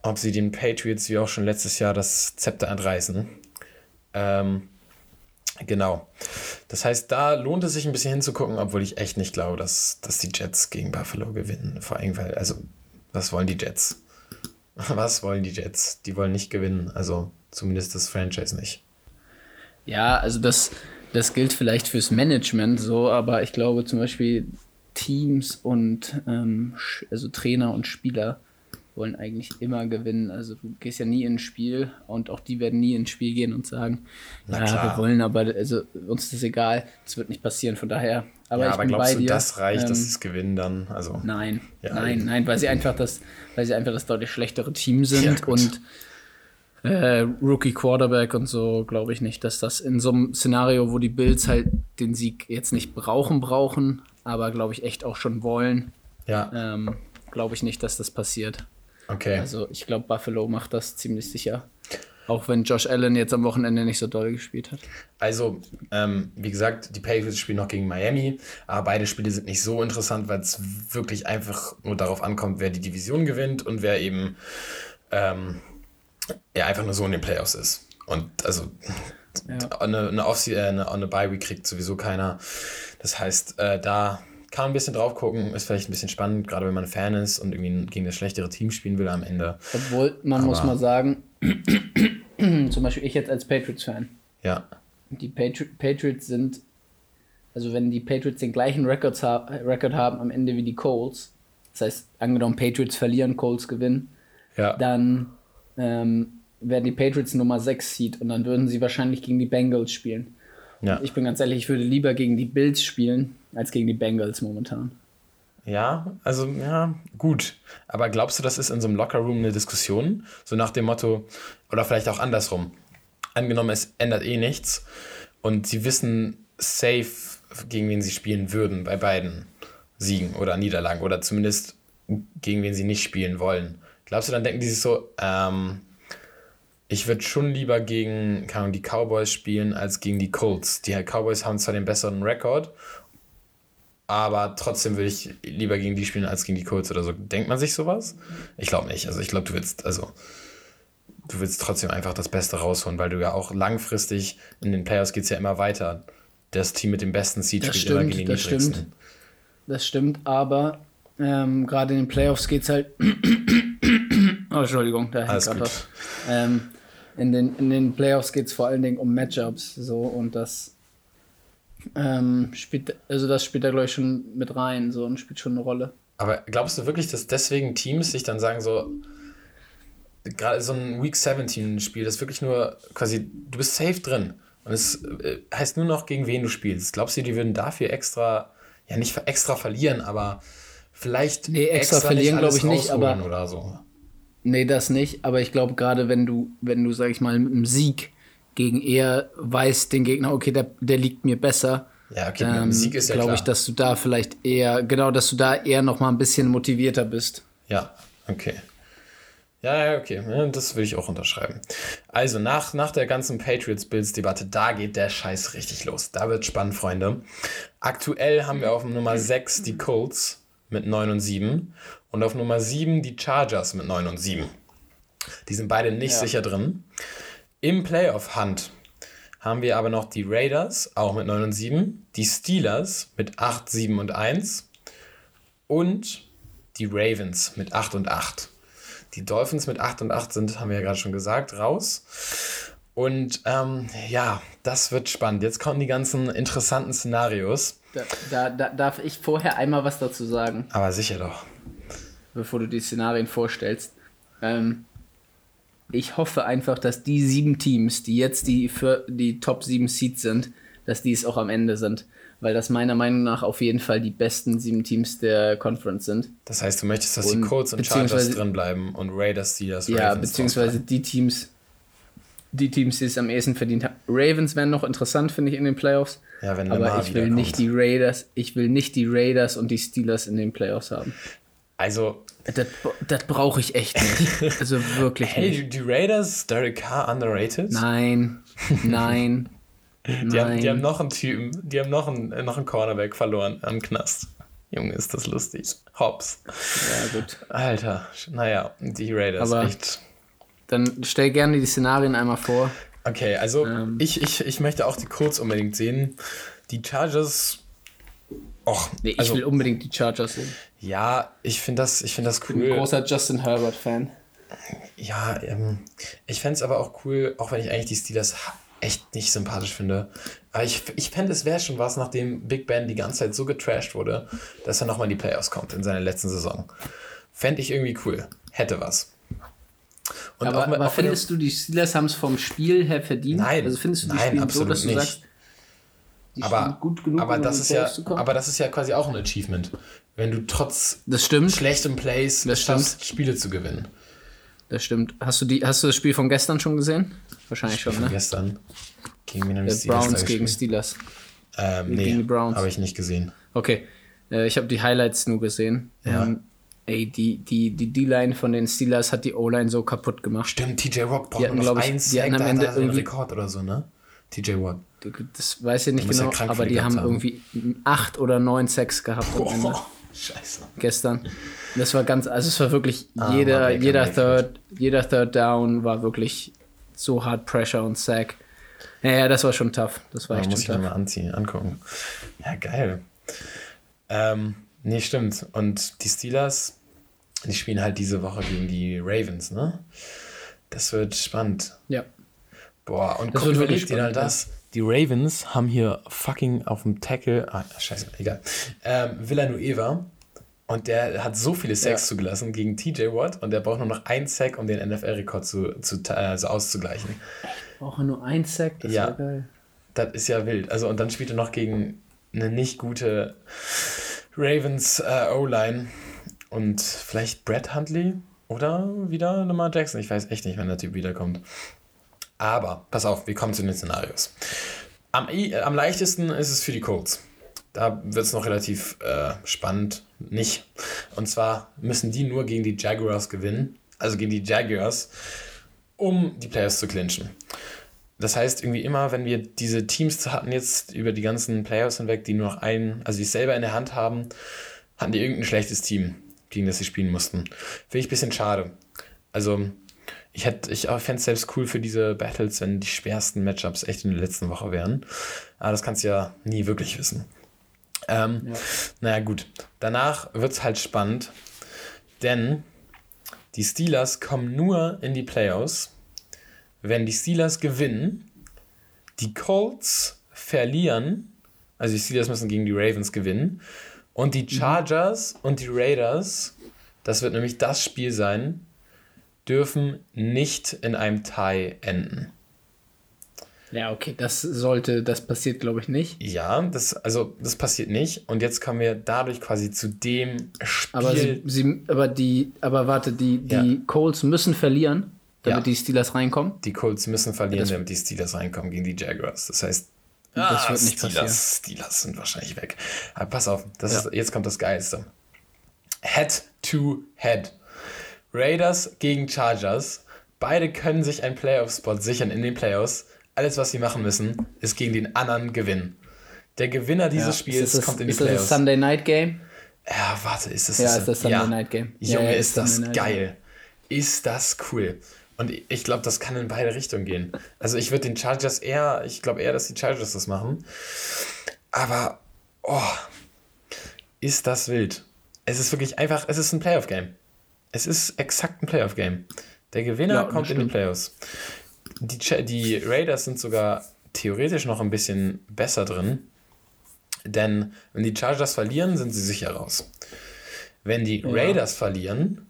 Ob sie den Patriots wie auch schon letztes Jahr das Zepter entreißen. Ähm, genau. Das heißt, da lohnt es sich ein bisschen hinzugucken, obwohl ich echt nicht glaube, dass, dass die Jets gegen Buffalo gewinnen. Vor allem, weil, also, was wollen die Jets? Was wollen die Jets? Die wollen nicht gewinnen. Also, zumindest das Franchise nicht. Ja, also das das gilt vielleicht fürs Management so, aber ich glaube zum Beispiel Teams und ähm, also Trainer und Spieler wollen eigentlich immer gewinnen. Also du gehst ja nie ins Spiel und auch die werden nie ins Spiel gehen und sagen, Na ja, klar. wir wollen, aber also uns ist das egal, das wird nicht passieren. Von daher, aber ja, ich aber bin glaubst bei du, das reicht, ähm, dass sie es gewinnen dann? Also nein, ja, nein, nein, weil sie einfach das, weil sie einfach das deutlich schlechtere Team sind und äh, Rookie Quarterback und so, glaube ich nicht, dass das in so einem Szenario, wo die Bills halt den Sieg jetzt nicht brauchen, brauchen, aber glaube ich echt auch schon wollen, ja. ähm, glaube ich nicht, dass das passiert. Okay. Also ich glaube, Buffalo macht das ziemlich sicher. Auch wenn Josh Allen jetzt am Wochenende nicht so doll gespielt hat. Also, ähm, wie gesagt, die Patriots spielen noch gegen Miami, aber beide Spiele sind nicht so interessant, weil es wirklich einfach nur darauf ankommt, wer die Division gewinnt und wer eben ähm, ja, einfach nur so in den Playoffs ist. Und also ja. eine, eine, Off eine, eine Bye-Week kriegt sowieso keiner. Das heißt, äh, da kann ein bisschen drauf gucken, ist vielleicht ein bisschen spannend, gerade wenn man Fan ist und irgendwie gegen das schlechtere Team spielen will am Ende. Obwohl, man Aber muss mal sagen, zum Beispiel ich jetzt als Patriots-Fan. Ja. Die Patri Patriots sind, also wenn die Patriots den gleichen Records ha Record haben am Ende wie die Colts, das heißt, angenommen Patriots verlieren, Colts gewinnen, ja. dann ähm, wären die Patriots Nummer 6 Seed und dann würden sie wahrscheinlich gegen die Bengals spielen. Ja. Ich bin ganz ehrlich, ich würde lieber gegen die Bills spielen, als gegen die Bengals momentan. Ja, also ja, gut. Aber glaubst du, das ist in so einem Lockerroom eine Diskussion? So nach dem Motto, oder vielleicht auch andersrum. Angenommen, es ändert eh nichts und sie wissen safe, gegen wen sie spielen würden bei beiden Siegen oder Niederlagen oder zumindest gegen wen sie nicht spielen wollen. Glaubst du, dann denken die sich so, ähm, ich würde schon lieber gegen kann die Cowboys spielen als gegen die Colts. Die Cowboys haben zwar den besseren Rekord, aber trotzdem würde ich lieber gegen die spielen als gegen die Colts oder so. Denkt man sich sowas? Ich glaube nicht. Also ich glaube, du willst, also du willst trotzdem einfach das Beste rausholen, weil du ja auch langfristig in den Playoffs geht es ja immer weiter. Das Team mit dem besten Seed spielt stimmt, immer gegen die das Stimmt. Das stimmt, aber ähm, gerade in den Playoffs geht es halt Oh, Entschuldigung, da hängt gerade was. Ähm, in, den, in den Playoffs geht es vor allen Dingen um Matchups so und das ähm, spielt, also das spielt da glaube ich schon mit rein so und spielt schon eine Rolle. Aber glaubst du wirklich, dass deswegen Teams sich dann sagen so, gerade so ein Week 17 Spiel, das ist wirklich nur quasi, du bist safe drin und es äh, heißt nur noch, gegen wen du spielst. Glaubst du, die würden dafür extra, ja nicht extra verlieren, aber vielleicht nee, extra, extra verlieren glaube ich nicht, aber oder so. Nee, das nicht, aber ich glaube, gerade wenn du, wenn du, sag ich mal, mit einem Sieg gegen eher weißt, den Gegner, okay, der, der liegt mir besser. Ja, okay, ähm, Sieg ist ja Glaube ich, dass du da vielleicht eher, genau, dass du da eher noch mal ein bisschen motivierter bist. Ja, okay. Ja, ja, okay. Das will ich auch unterschreiben. Also, nach, nach der ganzen Patriots-Bills-Debatte, da geht der Scheiß richtig los. Da wird spannend, Freunde. Aktuell haben wir auf Nummer 6 die Colts mit 9 und 7 und auf Nummer 7 die Chargers mit 9 und 7. Die sind beide nicht ja. sicher drin. Im Playoff-Hunt haben wir aber noch die Raiders, auch mit 9 und 7, die Steelers mit 8, 7 und 1 und die Ravens mit 8 und 8. Die Dolphins mit 8 und 8 sind, haben wir ja gerade schon gesagt, raus. Und ähm, ja, das wird spannend. Jetzt kommen die ganzen interessanten Szenarios. Da, da, da, darf ich vorher einmal was dazu sagen? Aber sicher doch. Bevor du die Szenarien vorstellst. Ähm, ich hoffe einfach, dass die sieben Teams, die jetzt die für die Top 7 Seeds sind, dass die es auch am Ende sind weil das meiner Meinung nach auf jeden Fall die besten sieben Teams der Conference sind. Das heißt, du möchtest, dass und die Colts und Chargers drin bleiben und Raiders, die das Ja, Ravens beziehungsweise die Teams, die Teams, die es am ehesten verdient haben. Ravens wären noch interessant, finde ich, in den Playoffs. Ja, wenn Aber ich will nicht die Raiders, ich will nicht die Raiders und die Steelers in den Playoffs haben. Also. Das, das brauche ich echt nicht. Also wirklich hey, nicht. Hey, die Raiders, Derek Carr underrated? Nein, nein. Die haben, die haben noch einen Typen, die haben noch einen, noch einen Cornerback verloren am Knast. Junge, ist das lustig. Hops. Ja, gut. Alter, naja, die Raiders Aber echt. Dann stell gerne die Szenarien einmal vor. Okay, also ähm. ich, ich, ich möchte auch die Colts unbedingt sehen. Die Chargers. Och, nee, ich also, will unbedingt die Chargers sehen. Ja, ich finde das, find das cool. Ich bin ein großer Justin Herbert-Fan. Ja, ähm, ich fände es aber auch cool, auch wenn ich eigentlich die Steelers echt nicht sympathisch finde. Aber ich, ich fände, es wäre schon was, nachdem Big Ben die ganze Zeit so getrashed wurde, dass er nochmal in die Playoffs kommt in seiner letzten Saison. Fände ich irgendwie cool. Hätte was. Und aber, mit, aber findest du, die Steelers haben es vom Spiel her verdient? Nein, also findest du die nein, absolut so, dass du nicht. sagst, aber, gut genug, aber, um das ist ja, aber das ist ja quasi auch ein Achievement. Wenn du trotz schlechtem Plays das schaffst, Spiele zu gewinnen. Das stimmt. Hast du, die, hast du das Spiel von gestern schon gesehen? Wahrscheinlich schon, ne? gestern. Gegen wen die Browns gegen Steelers. Ähm, nee, gegen die Browns. Habe ich nicht gesehen. Okay. Äh, ich habe die Highlights nur gesehen. Ja. Ähm, ey, die die die D-Line von den Steelers hat die O-Line so kaputt gemacht. Stimmt, TJ Watt braucht noch ich, eins. Die hatten am Ende irgendwie Rekord oder so, ne? TJ Watt. Das weiß ich nicht genau, ja aber die haben, haben irgendwie acht oder neun Sex gehabt. Boah, scheiße. Gestern. Das war ganz, also es war wirklich ah, jeder, jeder Third, jeder Third Down war wirklich so hart Pressure und Sack. Ja, ja, das war schon tough. Das war ja, echt muss ich tough. mal anziehen, angucken. Ja, geil. Ähm, nee, stimmt. Und die Steelers, die spielen halt diese Woche gegen die Ravens, ne? Das wird spannend. Ja. Boah, und das guck, überlegt dir halt das. Die Ravens haben hier fucking auf dem Tackle, ah, scheiße, egal, ähm, Villanueva und der hat so viele Sacks ja. zugelassen gegen TJ Watt und der braucht nur noch einen Sack, um den NFL-Rekord zu, zu, also auszugleichen. Braucht er nur einen Sack? Das ja, ist ja geil. Das ist ja wild. Also, und dann spielt er noch gegen eine nicht gute Ravens äh, O-Line und vielleicht Brad Huntley oder wieder Lamar Jackson. Ich weiß echt nicht, wann der Typ wiederkommt. Aber, pass auf, wir kommen zu den Szenarios. Am, am leichtesten ist es für die Colts. Da wird es noch relativ äh, spannend. Nicht. Und zwar müssen die nur gegen die Jaguars gewinnen. Also gegen die Jaguars, um die Players zu clinchen. Das heißt, irgendwie immer, wenn wir diese Teams hatten jetzt über die ganzen Players hinweg, die nur noch einen, also die selber in der Hand haben, hatten die irgendein schlechtes Team, gegen das sie spielen mussten. Finde ich ein bisschen schade. Also, ich, ich fände es selbst cool für diese Battles, wenn die schwersten Matchups echt in der letzten Woche wären. Aber das kannst du ja nie wirklich wissen. Ähm, ja. Naja, gut. Danach wird es halt spannend, denn die Steelers kommen nur in die Playoffs, wenn die Steelers gewinnen, die Colts verlieren, also die Steelers müssen gegen die Ravens gewinnen, und die mhm. Chargers mhm. und die Raiders, das wird nämlich das Spiel sein, dürfen nicht in einem Tie enden. Ja, okay, das sollte, das passiert, glaube ich, nicht. Ja, das, also das passiert nicht. Und jetzt kommen wir dadurch quasi zu dem Spiel. Aber, sie, sie aber die, aber warte, die, die ja. Colts müssen verlieren, damit ja. die Steelers reinkommen. Die Colts müssen verlieren, das damit die Steelers reinkommen gegen die Jaguars. Das heißt, das ah, wird nicht Steelers, passieren. Steelers sind wahrscheinlich weg. Aber pass auf, das ja. ist, jetzt kommt das Geilste. Head to Head. Raiders gegen Chargers. Beide können sich einen Playoff-Spot sichern in den Playoffs. Alles, was sie machen müssen, ist gegen den anderen gewinnen. Der Gewinner dieses ja, Spiels das, kommt in die ist Playoffs. Ist das Sunday Night Game? Ja, warte, ist das Ja, ist das Sunday ja. Night Game. Junge, ja, ist, ist das geil. Ist das cool. Und ich glaube, das kann in beide Richtungen gehen. Also ich würde den Chargers eher, ich glaube eher, dass die Chargers das machen. Aber, oh, ist das wild. Es ist wirklich einfach, es ist ein Playoff-Game. Es ist exakt ein Playoff-Game. Der Gewinner ja, kommt in die Playoffs. Die, die Raiders sind sogar theoretisch noch ein bisschen besser drin. Denn wenn die Chargers verlieren, sind sie sicher raus. Wenn die ja. Raiders verlieren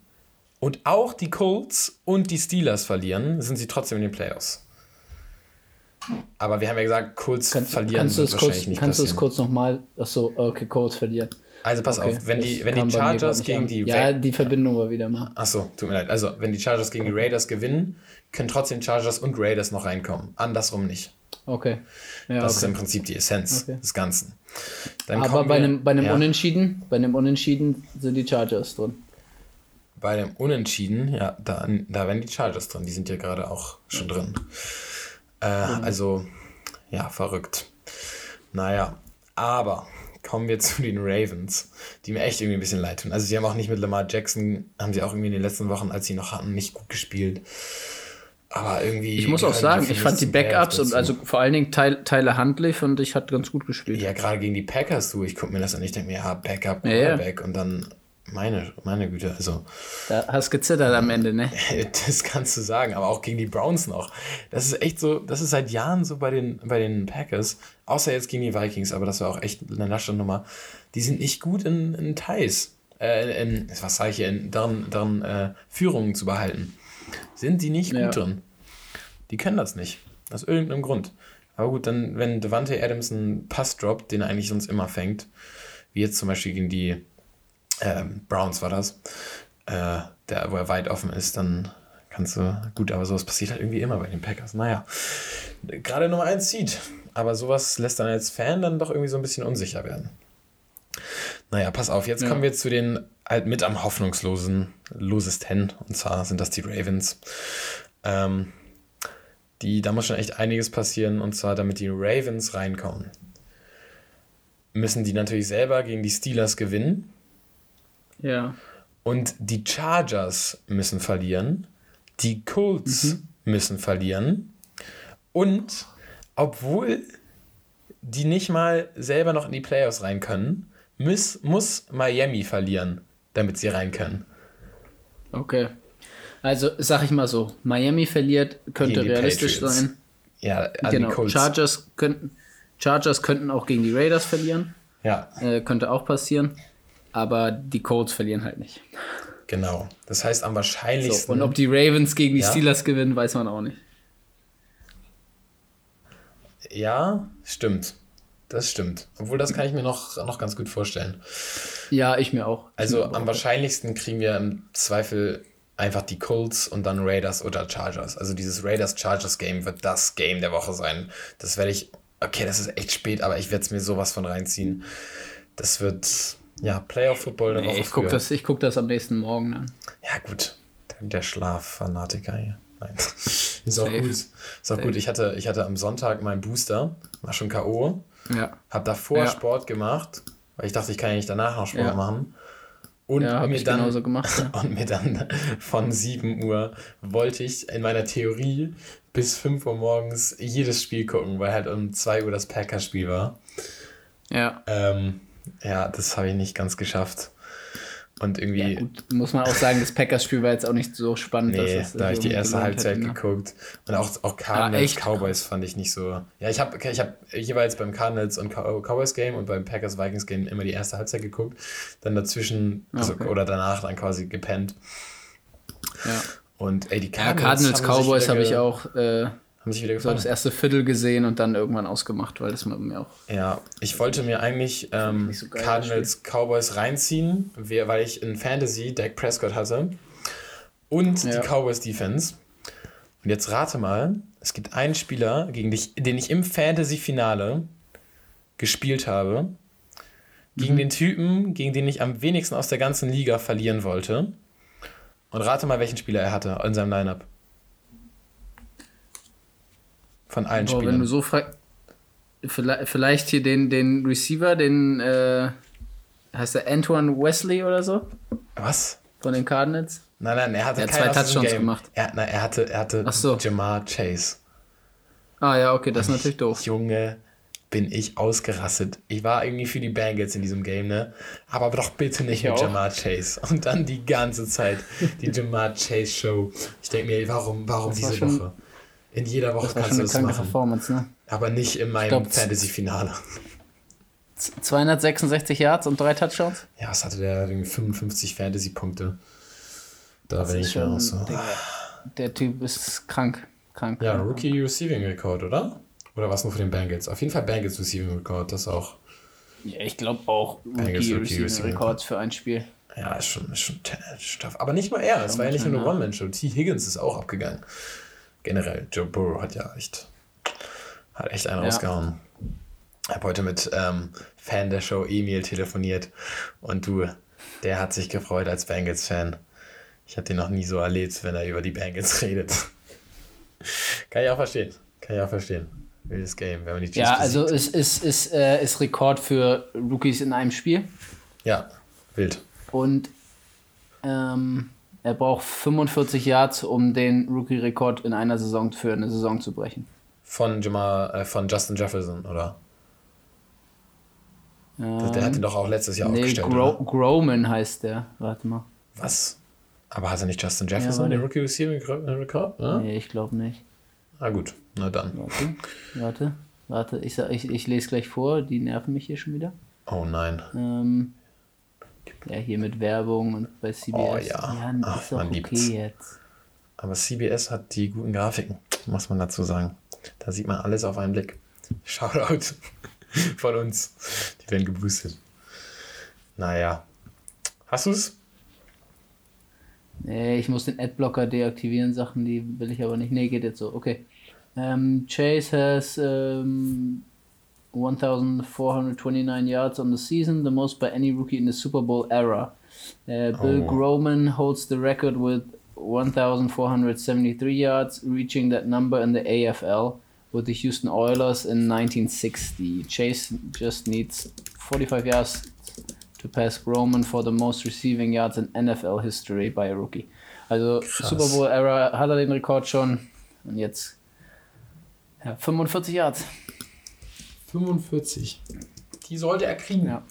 und auch die Colts und die Steelers verlieren, sind sie trotzdem in den Playoffs. Aber wir haben ja gesagt, Colts kannst, verlieren kannst wird wahrscheinlich kurz, nicht Kannst du es kurz nochmal, achso, okay, Colts verlieren. Also pass okay, auf, wenn die, wenn die Chargers gegen die Ja, die Verbindung war wieder mal. Achso, tut mir leid. Also, wenn die Chargers gegen die Raiders gewinnen, können trotzdem Chargers und Raiders noch reinkommen. Andersrum nicht. Okay. Ja, das okay. ist im Prinzip die Essenz okay. des Ganzen. Dann Aber bei, wir, einem, bei einem ja. Unentschieden, bei einem Unentschieden sind die Chargers drin. Bei einem Unentschieden, ja, da, da wären die Chargers drin. Die sind ja gerade auch schon drin. Äh, mhm. Also, ja, verrückt. Naja, aber kommen wir zu den Ravens, die mir echt irgendwie ein bisschen leid tun. Also sie haben auch nicht mit Lamar Jackson, haben sie auch irgendwie in den letzten Wochen, als sie noch hatten, nicht gut gespielt. Aber irgendwie. Ich muss auch sagen, ich fand die Backups und also vor allen Dingen Tyler Huntley fand ich hat ganz gut gespielt. Ja, gerade gegen die Packers, du, ich gucke mir das an, ich denke mir, ja, Backup, Quarterback ja, ja. und dann meine, meine Güte, also. Da hast gezittert am Ende, ne? Das kannst du sagen, aber auch gegen die Browns noch. Das ist echt so, das ist seit Jahren so bei den, bei den Packers, außer jetzt gegen die Vikings, aber das war auch echt eine lasche Nummer. Die sind nicht gut in, in Ties, äh, in, was sage ich hier, in deren, deren äh, Führungen zu behalten. Sind die nicht ja. gut drin. Die können das nicht. Aus irgendeinem Grund. Aber gut, dann, wenn Devante Adams einen Pass droppt, den er eigentlich sonst immer fängt, wie jetzt zum Beispiel gegen die ähm, Browns war das, äh, der, wo er weit offen ist, dann kannst du, gut, aber sowas passiert halt irgendwie immer bei den Packers. Naja, gerade Nummer 1 Seed, aber sowas lässt dann als Fan dann doch irgendwie so ein bisschen unsicher werden. Naja, pass auf, jetzt ja. kommen wir zu den halt mit am hoffnungslosen, losesten, und zwar sind das die Ravens. Ähm, die, da muss schon echt einiges passieren, und zwar damit die Ravens reinkommen. Müssen die natürlich selber gegen die Steelers gewinnen. Ja. Und die Chargers müssen verlieren. Die Colts mhm. müssen verlieren. Und obwohl die nicht mal selber noch in die Playoffs rein können, muss, muss Miami verlieren, damit sie rein können. Okay. Also sag ich mal so, Miami verliert, könnte realistisch Patriots. sein. Ja, genau. Chargers könnten, Chargers könnten auch gegen die Raiders verlieren. Ja. Äh, könnte auch passieren aber die Colts verlieren halt nicht. Genau. Das heißt am wahrscheinlichsten. So, und ob die Ravens gegen die ja? Steelers gewinnen, weiß man auch nicht. Ja, stimmt. Das stimmt. Obwohl, das kann ich mir noch, noch ganz gut vorstellen. Ja, ich mir auch. Also mir am auch. wahrscheinlichsten kriegen wir im Zweifel einfach die Colts und dann Raiders oder Chargers. Also dieses Raiders-Chargers-Game wird das Game der Woche sein. Das werde ich. Okay, das ist echt spät, aber ich werde es mir sowas von reinziehen. Das wird ja, Playoff-Football nee, Woche Ich gucke das, guck das am nächsten Morgen an. Ja, gut. Der Schlaffanatiker hier. Nein. ist auch gut. Ist auch gut. Ich hatte, ich hatte am Sonntag meinen Booster, war schon K.O. Ja. Hab davor ja. Sport gemacht, weil ich dachte, ich kann ja nicht danach noch Sport ja. machen. Und, ja, mir dann, gemacht, und mir dann von 7 Uhr wollte ich in meiner Theorie bis 5 Uhr morgens jedes Spiel gucken, weil halt um 2 Uhr das Packers-Spiel war. Ja. Ähm, ja, das habe ich nicht ganz geschafft. Und irgendwie. Ja, gut, muss man auch sagen, das Packers-Spiel war jetzt auch nicht so spannend. Nee, da habe ich die erste Halbzeit hätte, ne? geguckt. Und auch, auch Cardinals, ja, Cowboys fand ich nicht so. Ja, ich habe ich hab jeweils beim Cardinals und Cowboys Game und beim Packers Vikings Game immer die erste Halbzeit geguckt. Dann dazwischen, also, okay. oder danach dann quasi gepennt. Ja. Und ey, die Cardinals. Ja, Cardinals Cowboys habe ich auch. Äh, haben sich wieder gefallen. Das erste Viertel gesehen und dann irgendwann ausgemacht, weil das mir auch. Ja, ich wollte mir eigentlich ähm, so Cardinals Cowboys reinziehen, weil ich in Fantasy Dak Prescott hatte und ja. die Cowboys Defense. Und jetzt rate mal, es gibt einen Spieler, gegen dich, den ich im Fantasy-Finale gespielt habe, gegen mhm. den Typen, gegen den ich am wenigsten aus der ganzen Liga verlieren wollte. Und rate mal, welchen Spieler er hatte in seinem Lineup. Von allen Boah, Spielern. wenn du so fragst, vielleicht, hier den, den Receiver, den, äh, heißt der Antoine Wesley oder so? Was? Von den Cardinals? Nein, nein, er hatte Er hat zwei Touchdowns gemacht. Er, nein, er hatte, er hatte Ach so. Jamar Chase. Ah ja, okay, das ist natürlich doof. Junge, bin ich ausgerastet. Ich war irgendwie für die Bengals in diesem Game, ne? Aber doch bitte nicht Ich mit auch. Jamar Chase. Und dann die ganze Zeit die Jamar Chase Show. Ich denke mir, warum, warum Das diese Woche? In jeder Woche Das kannst du das machen. Performance, ne? Aber nicht in meinem Fantasy-Finale. Z- 266 Yards und drei Touchdowns? Ja, was hatte der? Irgendwie 55 Fantasy-Punkte. Da Das bin ist ich schon- auch so. Digga, Der Typ ist krank. Krank. Ja, Rookie Receiving Record, oder? Oder was nur für den Bengals? Auf jeden Fall Bengals Receiving Record, das auch. Ja, ich glaube auch Bengals Rookie Rookie Receiving Receiving Records für ein Spiel. Ja, ist schon, ist schon tough. Aber nicht nur er, es war ja nicht nur eine. One-Man-Show. T. Higgins ist auch abgegangen. Generell, Joe Burrow hat ja echt, hat echt einen Ja. rausgehauen. Ich habe heute mit ähm, Fan der Show Emil telefoniert und du, der hat sich gefreut als Bengals-Fan. Ich habe den noch nie so erlebt, wenn er über die Bengals redet. Kann ich auch verstehen. Kann ich auch verstehen. Wildes Game, wenn man die Chiefs Ja, also besiegt. es ist, ist, äh, ist Rekord für Rookies in einem Spiel. Ja, wild. Und ähm, er braucht 45 Yards, um den Rookie-Rekord in einer Saison für eine Saison zu brechen. Von Jamal, äh, von Justin Jefferson, oder? Der, der hat ihn doch auch letztes Jahr Ähm, Nee, aufgestellt. Gro oder? Growman heißt der. Warte mal. Was? Aber hat er nicht Justin Jefferson warte. den Rookie Receiving Record? Ja? Nee, ich glaube nicht. Ah, gut. Na dann. Warte, warte, warte. Ich, ich, ich lese gleich vor. Die nerven mich hier schon wieder. Oh nein. Ähm, ja, hier mit Werbung und bei CBS. Oh ja. ja Ach, ist man okay liebt's. jetzt. Aber CBS hat die guten Grafiken, muss man dazu sagen. Da sieht man alles auf einen Blick. Shoutout von uns. Die werden geboostet. Naja. Hast du's? Nee, ich muss den Adblocker deaktivieren, Sachen, die will ich aber nicht. Nee, geht jetzt so. Okay. Ähm, Chase has ähm, 1,429 yards on the season, the most by any rookie in the Super Bowl era. Uh, Bill Oh. Groman holds the record with 1,473 yards, reaching that number in the AFL with the Houston Oilers in 1960. Chase just needs 45 yards to pass Groman for the most receiving yards in NFL history by a rookie. Also Krass. Super Bowl Era hat er den Rekord schon und jetzt ja, 45 Yards. 45. Die sollte er kriegen. Ja.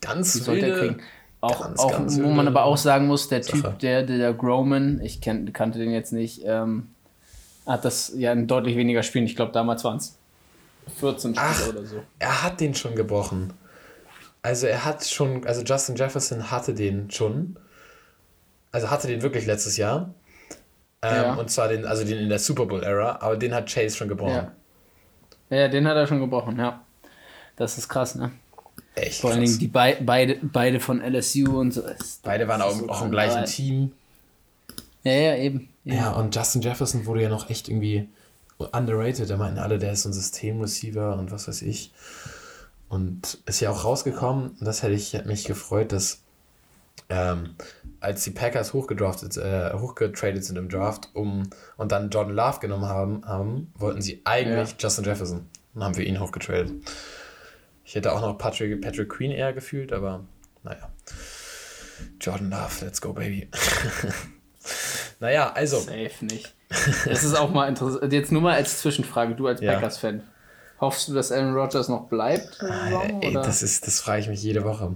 Ganz Die sollte er kriegen. Auch, ganz, auch ganz wo man aber auch sagen muss, der Sache. Typ, der, der, der Groman, ich kenn, kannte den jetzt nicht, ähm, hat das ja in deutlich weniger Spielen. Ich glaube, damals waren es 14 Spiele Ach. oder so. Er hat den schon gebrochen. Also er hat schon, also Justin Jefferson hatte den schon. Also hatte den wirklich letztes Jahr. Ähm, Ja. Und zwar den, also den in der Super Bowl-Ära, aber den hat Chase schon gebrochen. Ja. Ja, den hat er schon gebrochen, ja. Das ist krass, ne? Echt. Vor allen krass. Dingen die bei, beide, beide von LSU und so. Das- Beide waren auch, ist so auch im gleichen Team. Ja, ja, eben. eben. Ja, und Justin Jefferson wurde ja noch echt irgendwie underrated. Da meinten alle, der ist so ein Systemreceiver und was weiß ich. Und ist ja auch rausgekommen, und das hätte ich hätte mich gefreut, dass ähm, als die Packers hochgedraftet, äh, hochgetradet sind im Draft um, und dann Jordan Love genommen haben, haben wollten sie eigentlich Ja. Justin Jefferson. Dann haben wir ihn hochgetradet. Ich hätte auch noch Patrick, Patrick Queen eher gefühlt, aber naja. Jordan Love, let's go, baby. naja, also. Safe nicht. Das ist auch mal interessant. Jetzt nur mal als Zwischenfrage, du als Ja. Packers-Fan. Hoffst du, dass Aaron Rodgers noch bleibt? in der Saison, Ey, oder? das ist, das frage ich mich jede Woche.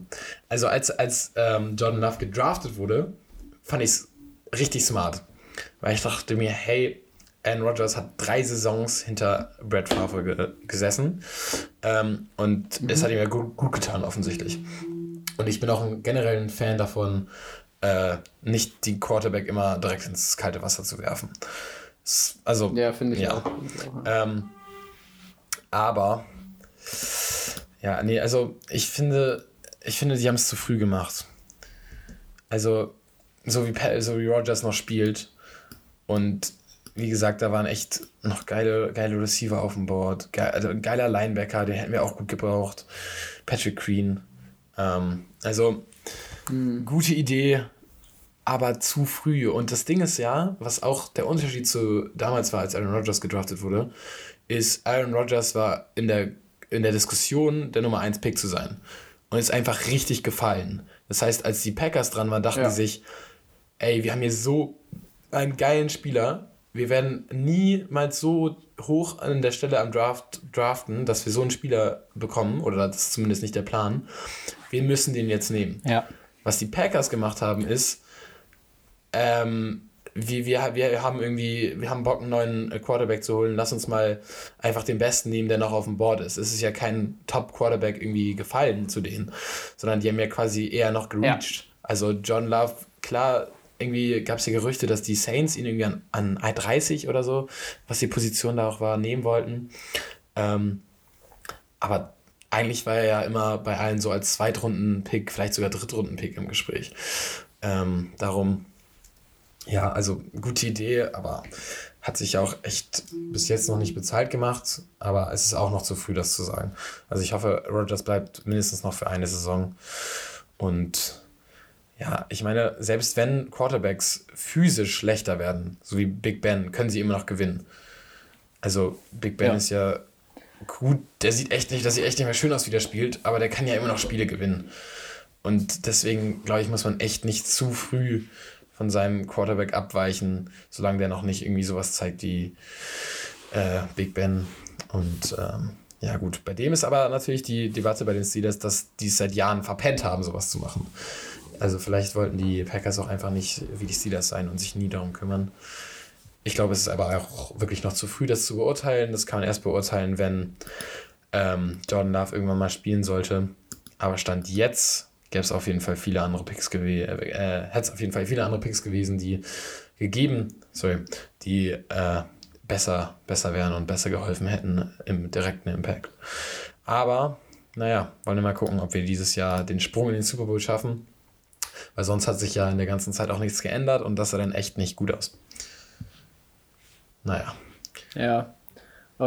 Also als, als ähm, Jordan Love gedraftet wurde, fand ich es richtig smart. Weil ich dachte mir, hey, Aaron Rodgers hat drei Saisons hinter Brad Favre ge gesessen. Ähm, und es hat ihm ja gut, gut getan, offensichtlich. Und ich bin auch ein generell ein Fan davon, äh, nicht die Quarterback immer direkt ins kalte Wasser zu werfen. Also, ja, finde ich ja. auch. Ähm, aber ja, nee, also ich finde, ich finde, die haben es zu früh gemacht. Also, so wie, so wie Rogers noch spielt und wie gesagt, da waren echt noch geile, geile Receiver auf dem Board. Ge also ein geiler Linebacker, den hätten wir auch gut gebraucht. Patrick Green. Ähm, also, gute Idee. Aber zu früh. Und das Ding ist ja, was auch der Unterschied zu damals war, als Aaron Rodgers gedraftet wurde, ist, Aaron Rodgers war in der, in der Diskussion, der Nummer 1 Pick zu sein. Und ist einfach richtig gefallen. Das heißt, als die Packers dran waren, dachten ja. die sich, ey, wir haben hier so einen geilen Spieler. Wir werden niemals so hoch an der Stelle am Draft draften, dass wir so einen Spieler bekommen, oder das ist zumindest nicht der Plan. Wir müssen den jetzt nehmen. Ja. Was die Packers gemacht haben, ist, ähm, wir, wir, wir haben irgendwie, wir haben Bock, einen neuen Quarterback zu holen. Lass uns mal einfach den besten nehmen, der noch auf dem Board ist. Es ist ja kein Top-Quarterback irgendwie gefallen zu denen, sondern die haben ja quasi eher noch gereached. Ja. Also John Love, klar, irgendwie gab es ja Gerüchte, dass die Saints ihn irgendwie an, an I30 oder so, was die Position da auch war, nehmen wollten. Ähm, aber eigentlich war er ja immer bei allen so als Zweitrunden-Pick, vielleicht sogar Drittrunden-Pick im Gespräch. Ähm, darum ja, also gute Idee, aber hat sich auch echt bis jetzt noch nicht bezahlt gemacht, aber es ist auch noch zu früh, das zu sagen. Also ich hoffe, Rogers bleibt mindestens noch für eine Saison. Und ja, ich meine, selbst wenn Quarterbacks physisch schlechter werden, so wie Big Ben, können sie immer noch gewinnen. Also Big Ben ja. ist ja gut, der sieht echt nicht, das sieht echt nicht mehr schön aus, wie der spielt, aber der kann ja immer noch Spiele gewinnen. Und deswegen, glaube ich, muss man echt nicht zu früh von seinem Quarterback abweichen, solange der noch nicht irgendwie sowas zeigt wie äh, Big Ben. Und ähm, ja, gut, bei dem ist aber natürlich die Debatte bei den Steelers, dass die es seit Jahren verpennt haben, sowas zu machen. Also vielleicht wollten die Packers auch einfach nicht wie die Steelers sein und sich nie darum kümmern. Ich glaube, es ist aber auch wirklich noch zu früh, das zu beurteilen. Das kann man erst beurteilen, wenn ähm, Jordan Love irgendwann mal spielen sollte. Aber Stand jetzt gäbe es auf jeden Fall viele andere Picks gewesen, äh, hätte es auf jeden Fall viele andere Picks gewesen, die gegeben, sorry, die äh, besser, besser wären und besser geholfen hätten im direkten Impact. Aber, naja, wollen wir mal gucken, ob wir dieses Jahr den Sprung in den Super Bowl schaffen. Weil sonst hat sich ja in der ganzen Zeit auch nichts geändert und das sah dann echt nicht gut aus. Naja. Ja,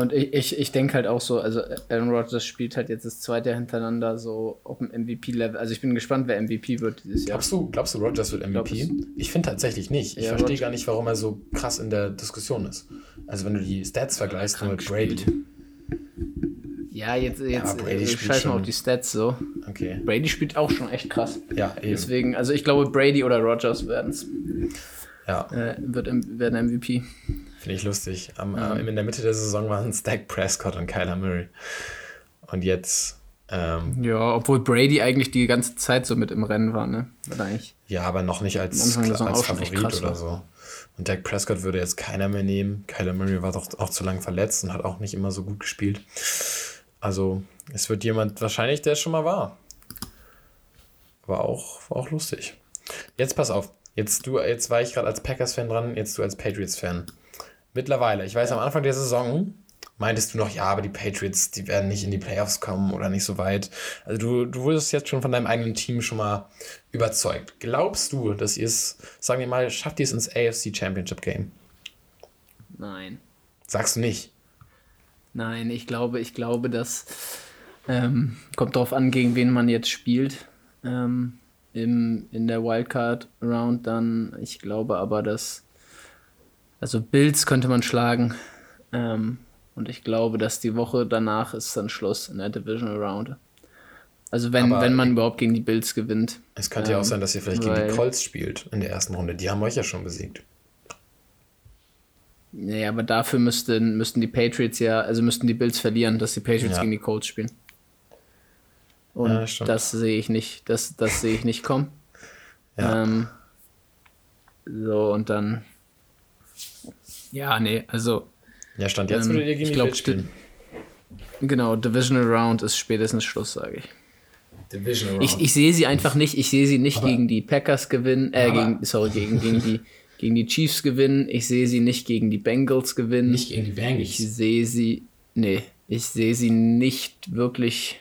und ich, ich, ich denke halt auch so, also Aaron Rodgers spielt halt jetzt das zweite hintereinander so auf dem MVP-Level. Also ich bin gespannt, wer MVP wird dieses Jahr. Glaubst du, glaubst du Rodgers wird MVP? Ich finde tatsächlich nicht. Ich ja, verstehe gar nicht, warum er so krass in der Diskussion ist. Also wenn du die Stats vergleichst ja, mit Brady. Ja, jetzt, jetzt ja, Brady scheiß mal auf die Stats so. Okay. Brady spielt auch schon echt krass. Ja, eben. Deswegen, also ich glaube, Brady oder Rodgers werden es. Ja. Äh, wird, werden MVP. Finde ich lustig. Am, mhm. äh, in der Mitte der Saison waren Stack Prescott und Kyler Murray. Und jetzt. Ähm, ja, obwohl Brady eigentlich die ganze Zeit so mit im Rennen war, ne? Eigentlich? Ja, aber noch nicht als, als Favorit oder so. Und Dak Prescott würde jetzt keiner mehr nehmen. Kyler Murray war doch auch zu lange verletzt und hat auch nicht immer so gut gespielt. Also, es wird jemand wahrscheinlich, der es schon mal war. War auch, war auch lustig. Jetzt pass auf. Jetzt, du, jetzt war ich gerade als Packers-Fan dran, jetzt du als Patriots-Fan. Mittlerweile. Ich weiß, am Anfang der Saison meintest du noch, ja, aber die Patriots, die werden nicht in die Playoffs kommen oder nicht so weit. Also du, du wurdest jetzt schon von deinem eigenen Team schon mal überzeugt. Glaubst du, dass ihr es, sagen wir mal, schafft ihr es ins AFC Championship Game? Nein. Sagst du nicht? Nein, ich glaube, ich glaube, das ähm, kommt darauf an, gegen wen man jetzt spielt. Ähm, im, in der Wildcard Round dann. Ich glaube aber, dass also Bills könnte man schlagen. Ähm, und ich glaube, dass die Woche danach ist dann Schluss in der Divisional Round. Also wenn, wenn man überhaupt gegen die Bills gewinnt. Es könnte ähm, ja auch ähm, sein, dass ihr vielleicht gegen die Colts spielt in der ersten Runde. Die haben euch ja schon besiegt. Nee, aber dafür müssten, müssten die Patriots ja, also müssten die Bills verlieren, dass die Patriots ja. gegen die Colts spielen. Und ja, das sehe ich nicht, das, das sehe ich nicht kommen. Ja. Ähm, so, und dann ja, nee, also. Ja, Stand jetzt ähm, würdet ihr gegen ich glaub, spielen. Genau, Divisional Round ist spätestens Schluss, sage ich. Divisional Round. Ich, ich sehe sie einfach nicht, ich sehe sie nicht aber, gegen die Packers gewinnen, äh, gegen, sorry, gegen, gegen, die, gegen die Chiefs gewinnen, ich sehe sie nicht gegen die Bengals gewinnen. Nicht gegen die Bengals? Ich sehe sie, nee, ich sehe sie nicht wirklich,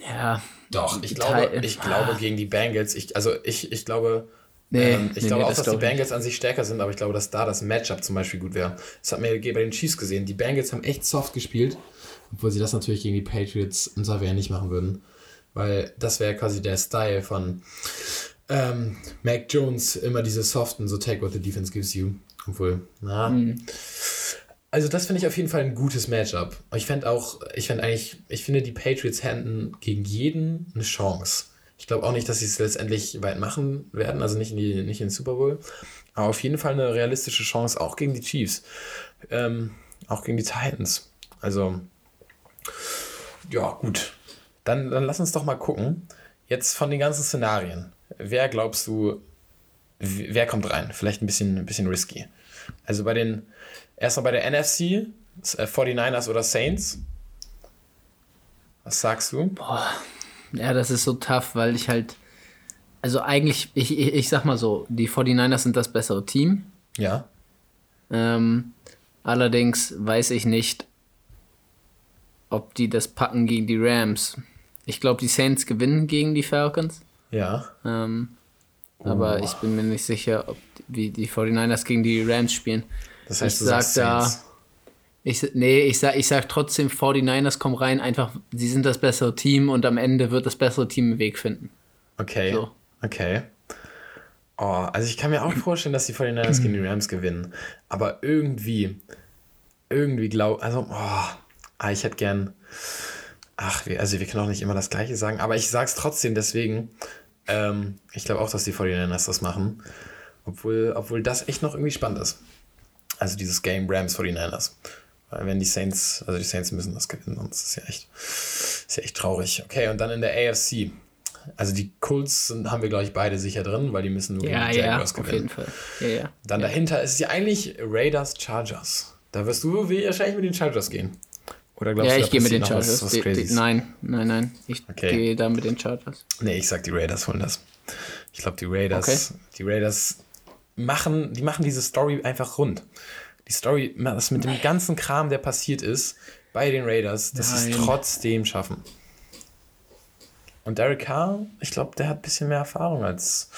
ja. Doch, ich glaube, ich glaube gegen die Bengals, ich, also ich, ich glaube, Nee, ähm, ich nee, glaube nee, auch, das dass die Bengals an sich stärker sind, aber ich glaube, dass da das Matchup zum Beispiel gut wäre. Das hat man ja bei den Chiefs gesehen. Die Bengals haben echt soft gespielt, obwohl sie das natürlich gegen die Patriots und Xavier nicht machen würden. Weil das wäre quasi der Style von Ähm, Mac Jones immer diese soften, so take what the defense gives you. Obwohl, na. Mhm. Also das finde ich auf jeden Fall ein gutes Matchup. Ich fände auch, ich fände eigentlich, ich finde die Patriots hätten gegen jeden eine Chance. Ich glaube auch nicht, dass sie es letztendlich weit machen werden, also nicht in, die, nicht in den Super Bowl. Aber auf jeden Fall eine realistische Chance, auch gegen die Chiefs. Ähm, auch gegen die Titans. Also, ja, gut. Dann, dann lass uns doch mal gucken. Jetzt von den ganzen Szenarien. Wer glaubst du, wer kommt rein? Vielleicht ein bisschen, ein bisschen risky. Also bei den Erstmal bei der NFC, 49ers äh, oder Saints. Was sagst du? Boah. Ja, das ist so tough, weil ich halt. Also eigentlich, ich, ich, ich sag mal so, die 49ers sind das bessere Team. Ja. Ähm, allerdings weiß ich nicht, ob die das packen gegen die Rams. Ich glaube, die Saints gewinnen gegen die Falcons. Ja. Ähm, aber oh. ich bin mir nicht sicher, ob die, wie die 49ers gegen die Rams spielen. Das heißt, ich sag da, ich, nee, ich sag, ich sag trotzdem, 49ers kommen rein, einfach, sie sind das bessere Team und am Ende wird das bessere Team einen Weg finden. Okay. So. Okay. Oh, also ich kann mir auch vorstellen, dass die 49ers gegen die Rams gewinnen. Aber irgendwie, irgendwie glaube also, oh, ah, ich hätte gern, ach, wir, also wir können auch nicht immer das Gleiche sagen, aber ich sag's trotzdem deswegen, ähm, ich glaube auch, dass die 49ers das machen. Obwohl, obwohl das echt noch irgendwie spannend ist. Also dieses Game Rams 49ers. Weil wenn die Saints, also die Saints müssen das gewinnen, sonst ist ja echt, ist ja echt traurig. Okay, und dann in der AFC. Also die Colts sind, haben wir, glaube ich, beide sicher drin, weil die müssen nur ja, gegen die Jaguars ja, gewinnen. Auf jeden Fall. Ja, ja. Dann ja. dahinter ist es ja eigentlich Raiders Chargers. Da wirst du wahrscheinlich mit den Chargers gehen. Oder glaubst ja, du, ich gehe mit den Chargers. Was, was die, die, nein, nein, nein. Ich okay. gehe da mit den Chargers. Nee, ich sag, die Raiders holen das. Ich glaube, die Raiders, okay. die Raiders machen, die machen diese Story einfach rund. Die Story, das mit dem ganzen Kram, der passiert ist bei den Raiders, dass sie es trotzdem schaffen. Und Derek Carr, ich glaube, der hat ein bisschen mehr Erfahrung als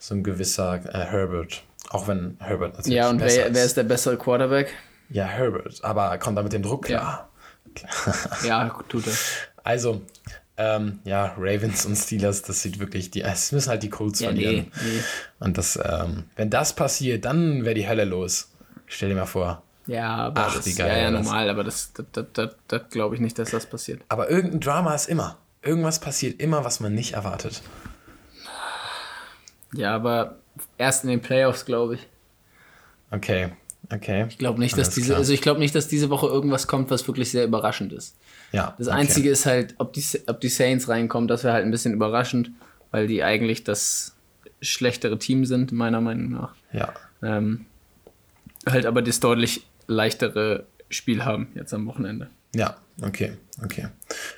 so ein gewisser äh, Herbert. Auch wenn Herbert natürlich. Ja, und wer, wer, ist der bessere Quarterback? Ja, Herbert. Aber kommt da mit dem Druck klar. Ja, ja tut er. Also, ähm, ja, Ravens und Steelers, das sieht wirklich, die, es müssen halt die Colts ja, verlieren. Nee, nee. Und das, ähm, wenn das passiert, dann wäre die Hölle los. Stell dir mal vor. Ja, aber Ach, das ist ja, ja normal, aber das, das, das, das, glaube ich nicht, dass das passiert. Aber irgendein Drama ist immer. Irgendwas passiert immer, was man nicht erwartet. Ja, aber erst in den Playoffs, glaube ich. Okay, okay. Ich glaube nicht, dass diese, also ich glaube nicht, dass diese Woche irgendwas kommt, was wirklich sehr überraschend ist. Ja. Das okay. Einzige ist halt, ob die, ob die Saints reinkommen, das wäre halt ein bisschen überraschend, weil die eigentlich das schlechtere Team sind, meiner Meinung nach. Ja. Ähm, halt aber das deutlich leichtere Spiel haben jetzt am Wochenende. Ja, okay, okay.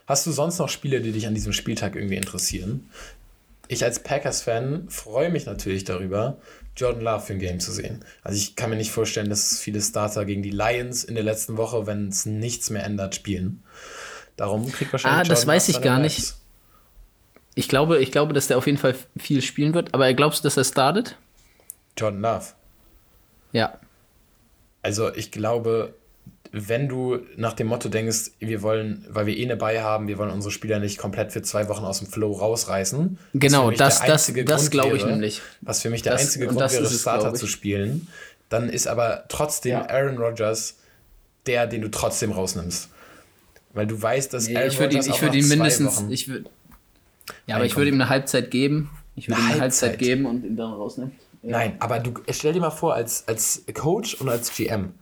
Hast du sonst noch Spiele, die dich an diesem Spieltag irgendwie interessieren? Ich als Packers-Fan freue mich natürlich darüber, Jordan Love für ein Game zu sehen. Also ich kann mir nicht vorstellen, dass viele Starter gegen die Lions in der letzten Woche, wenn es nichts mehr ändert, spielen. Darum kriegt wahrscheinlich. Ah, Jordan das weiß ich gar nicht. Ich glaube, ich glaube, dass der auf jeden Fall viel spielen wird, aber glaubst du, dass er startet? Jordan Love. Ja. Also ich glaube, wenn du nach dem Motto denkst, wir wollen, weil wir eh eine Bei haben, wir wollen unsere Spieler nicht komplett für zwei Wochen aus dem Flow rausreißen. Genau, das, das, das glaube ich nämlich. Was für mich der das, einzige Grund wäre, es, Starter zu spielen. Dann ist aber trotzdem ja. Aaron Rodgers der, den du trotzdem rausnimmst. Weil du weißt, dass nee, Aaron ich würde ihn, ich würde ihn mindestens, ich würde, ja, aber ich würde ihm eine Halbzeit geben. Ich würde ihm eine Halbzeit. Halbzeit geben und ihn dann rausnehmen. Nein, aber du stell dir mal vor, als, als Coach und als GM,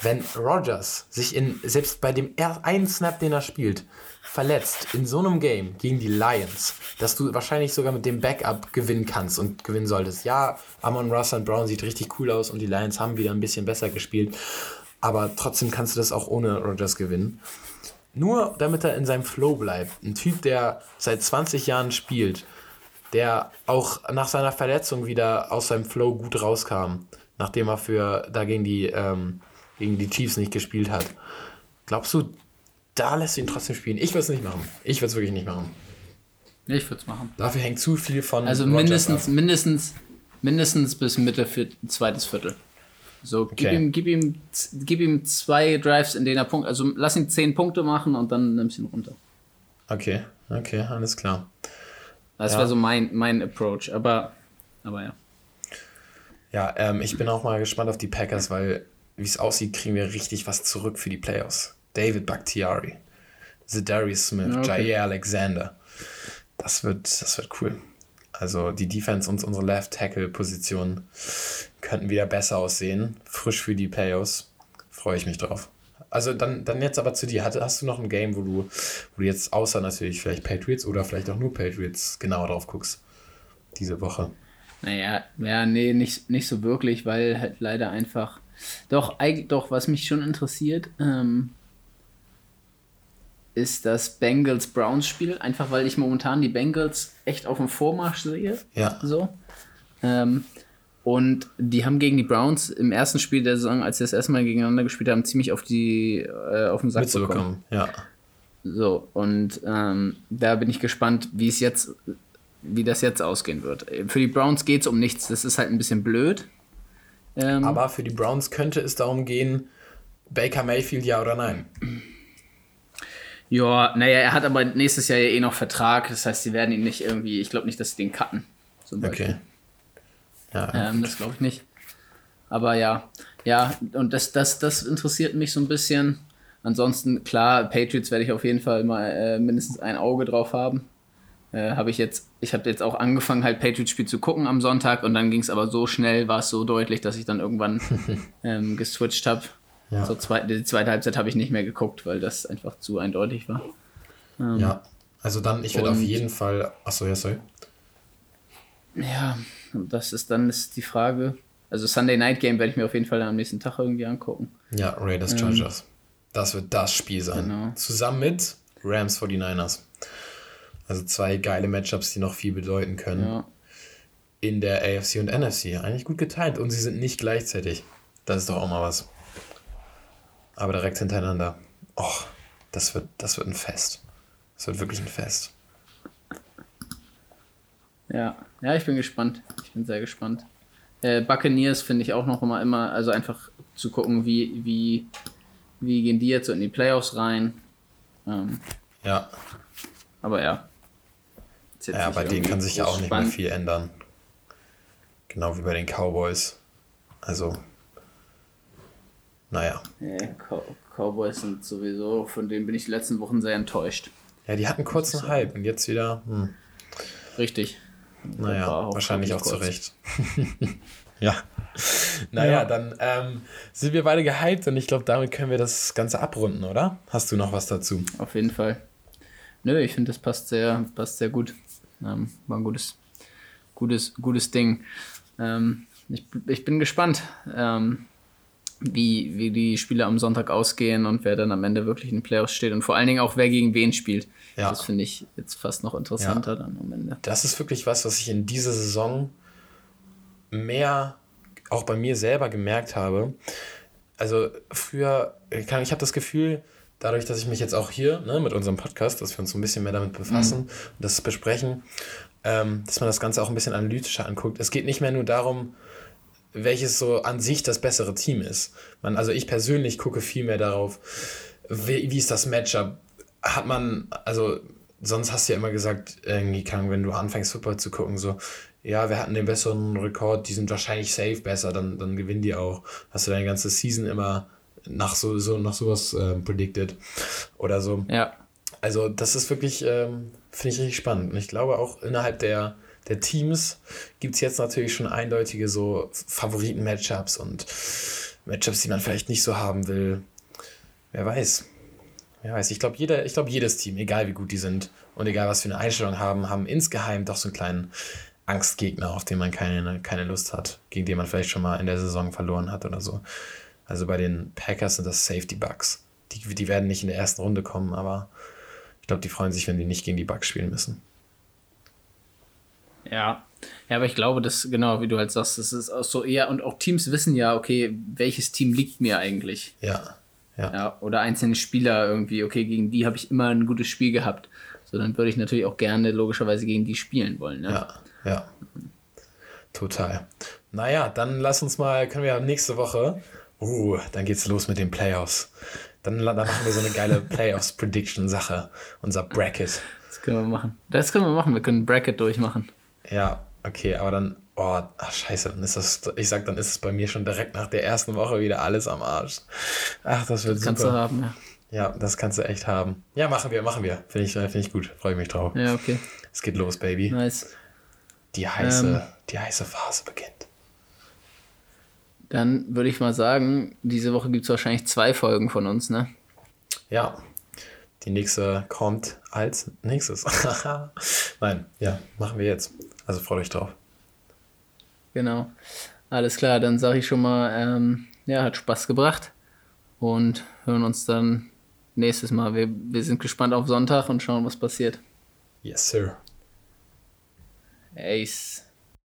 wenn Rogers sich in, selbst bei dem einen Snap, den er spielt, verletzt in so einem Game gegen die Lions, dass du wahrscheinlich sogar mit dem Backup gewinnen kannst und gewinnen solltest. Ja, Amon Russ und Brown sieht richtig cool aus und die Lions haben wieder ein bisschen besser gespielt, aber trotzdem kannst du das auch ohne Rogers gewinnen. Nur damit er in seinem Flow bleibt. Ein Typ, der seit 20 Jahren spielt, der auch nach seiner Verletzung wieder aus seinem Flow gut rauskam, nachdem er für da gegen die, ähm, gegen die Chiefs nicht gespielt hat. Glaubst du, da lässt du ihn trotzdem spielen? Ich würde es nicht machen. Ich würde es wirklich nicht machen. Ich würde es machen. Dafür hängt zu viel von. Also mindestens, mindestens, mindestens bis Mitte für zweites Viertel. So, okay. gib, ihm, gib, ihm, gib ihm zwei Drives, in denen er Punkt, also lass ihn zehn Punkte machen und dann nimmst ihn runter. Okay, okay, alles klar. Das ja. wäre so mein, mein Approach. Aber Aber ja. Ja, ähm, ich bin auch mal gespannt auf die Packers, weil, wie es aussieht, kriegen wir richtig was zurück für die Playoffs. David Bakhtiari, Zedarius Smith, okay. Jair Alexander. Das wird, das wird cool. Also die Defense und unsere Left Tackle Position könnten wieder besser aussehen. Frisch für die Playoffs. Freue ich mich drauf. Also dann, dann jetzt aber zu dir. Hast, hast du noch ein Game, wo du, wo du jetzt außer natürlich vielleicht Patriots oder vielleicht auch nur Patriots genauer drauf guckst? Diese Woche. Naja, ja, nee, nicht, nicht so wirklich, weil halt leider einfach. Doch, eigentlich, doch, was mich schon interessiert, ähm, ist das Bengals-Browns-Spiel. Einfach weil ich momentan die Bengals echt auf dem Vormarsch sehe. Ja. So. Ähm, und die haben gegen die Browns im ersten Spiel der Saison, als sie das erste Mal gegeneinander gespielt haben, ziemlich auf die äh, auf den Sack bekommen. Ja. So, und ähm, da bin ich gespannt, wie es jetzt wie das jetzt ausgehen wird. Für die Browns geht es um nichts. Das ist halt ein bisschen blöd. Ähm, Aber für die Browns könnte es darum gehen, Baker Mayfield ja oder nein. Ja, naja, er hat aber nächstes Jahr ja eh noch Vertrag. Das heißt, sie werden ihn nicht irgendwie, ich glaube nicht, dass sie den cutten. okay. Ja. Ähm, das glaube ich nicht. Aber ja, ja, und das, das, das interessiert mich so ein bisschen. Ansonsten, klar, Patriots werde ich auf jeden Fall mal äh, mindestens ein Auge drauf haben. Äh, habe ich jetzt, ich habe jetzt auch angefangen, halt Patriots-Spiel zu gucken am Sonntag und dann ging es aber so schnell, war es so deutlich, dass ich dann irgendwann ähm, geswitcht habe. Ja. So zwei, die zweite Halbzeit habe ich nicht mehr geguckt, weil das einfach zu eindeutig war. Ähm, ja, also dann, ich werde auf jeden Fall. Achso, ja, sorry. Ja, das ist dann ist die Frage. Also Sunday Night Game werde ich mir auf jeden Fall am nächsten Tag irgendwie angucken. Ja, Raiders ähm, Chargers. das wird das Spiel sein. Genau. Zusammen mit Rams 49ers. Also zwei geile Matchups, die noch viel bedeuten können. Ja. In der AFC und NFC. Eigentlich gut geteilt. Und sie sind nicht gleichzeitig. Das ist doch auch mal was. Aber direkt hintereinander. Och, das wird, das wird ein Fest. Das wird wirklich ein Fest. Ja, ja, ich bin gespannt. Ich bin sehr gespannt. Äh, Buccaneers finde ich auch noch immer, immer, also einfach zu gucken, wie, wie, wie gehen die jetzt so in die Playoffs rein. Ähm, ja. Aber ja, ja, bei denen kann sich ja auch nicht mehr viel ändern. Genau wie bei den Cowboys. Also, naja. Nee, Cow Cowboys sind sowieso, von denen bin ich die letzten Wochen sehr enttäuscht. Ja, die hatten kurz einen Hype und jetzt wieder. Hm. Richtig. Naja, auch wahrscheinlich auch zu Recht. ja. Naja, ja. dann ähm, sind wir beide gehypt und ich glaube, damit können wir das Ganze abrunden, oder? Hast du noch was dazu? Auf jeden Fall. Nö, ich finde, das passt sehr, passt sehr gut. Ähm, war ein gutes, gutes, gutes Ding. Ähm, ich, ich bin gespannt, ähm, wie, wie die Spiele am Sonntag ausgehen und wer dann am Ende wirklich in den Playoffs steht und vor allen Dingen auch wer gegen wen spielt. Ja. Das finde ich jetzt fast noch interessanter ja. dann am Ende. Das ist wirklich was, was ich in dieser Saison mehr auch bei mir selber gemerkt habe. Also früher, ich habe das Gefühl, dadurch, dass ich mich jetzt auch hier ne, mit unserem Podcast, dass wir uns so ein bisschen mehr damit befassen mhm. und das besprechen, ähm, dass man das Ganze auch ein bisschen analytischer anguckt. Es geht nicht mehr nur darum, welches so an sich das bessere Team ist. Man, also ich persönlich gucke viel mehr darauf, wie, wie ist das Matchup? Hat man, also sonst hast du ja immer gesagt, irgendwie kann, wenn du anfängst Football zu gucken, so, ja, wir hatten den besseren Rekord, die sind wahrscheinlich safe besser, dann, dann gewinnen die auch. Hast du deine ganze Season immer nach so, so nach sowas äh, predicted oder so. Ja. Also das ist wirklich, ähm, finde ich richtig spannend. Und ich glaube auch innerhalb der, der Teams gibt es jetzt natürlich schon eindeutige so Favoriten-Matchups und Matchups, die man vielleicht nicht so haben will. Wer weiß. Wer weiß. Ich glaube, jeder, jedes Team, egal wie gut die sind und egal was für eine Einstellung haben, haben insgeheim doch so einen kleinen Angstgegner, auf den man keine, keine Lust hat, gegen den man vielleicht schon mal in der Saison verloren hat oder so. Also bei den Packers sind das Safety Bugs. Die, die werden nicht in der ersten Runde kommen, aber ich glaube, die freuen sich, wenn die nicht gegen die Bugs spielen müssen. Ja. Ja, aber ich glaube, dass, genau, wie du halt sagst, das ist auch so eher, und auch Teams wissen ja, okay, welches Team liegt mir eigentlich. Ja. Ja. ja oder einzelne Spieler irgendwie, okay, gegen die habe ich immer ein gutes Spiel gehabt. So, dann würde ich natürlich auch gerne logischerweise gegen die spielen wollen. Ne? Ja, ja. Total. Naja, dann lass uns mal, können wir nächste Woche Uh, dann geht's los mit den Playoffs. Dann, dann machen wir so eine geile Playoffs-Prediction-Sache. Unser Bracket. Das können wir machen. Das können wir machen. Wir können ein Bracket durchmachen. Ja, okay, aber dann Oh, ach scheiße, dann ist das, ich sag, dann ist es bei mir schon direkt nach der ersten Woche wieder alles am Arsch. Ach, das wird das super. Kannst du haben, ja. Ja, das kannst du echt haben. Ja, machen wir, machen wir. Finde ich, find ich gut. Freue mich drauf. Ja, okay. Es geht los, Baby. Nice. Die heiße, ähm, die heiße Phase beginnt. Dann würde ich mal sagen, diese Woche gibt es wahrscheinlich zwei Folgen von uns, ne? Ja. Die nächste kommt als nächstes. Nein, ja, machen wir jetzt. Also freut euch drauf. Genau. Alles klar, dann sage ich schon mal, ähm, ja, hat Spaß gebracht und hören uns dann nächstes Mal. Wir, wir sind gespannt auf Sonntag und schauen, was passiert. Yes, sir. Ace.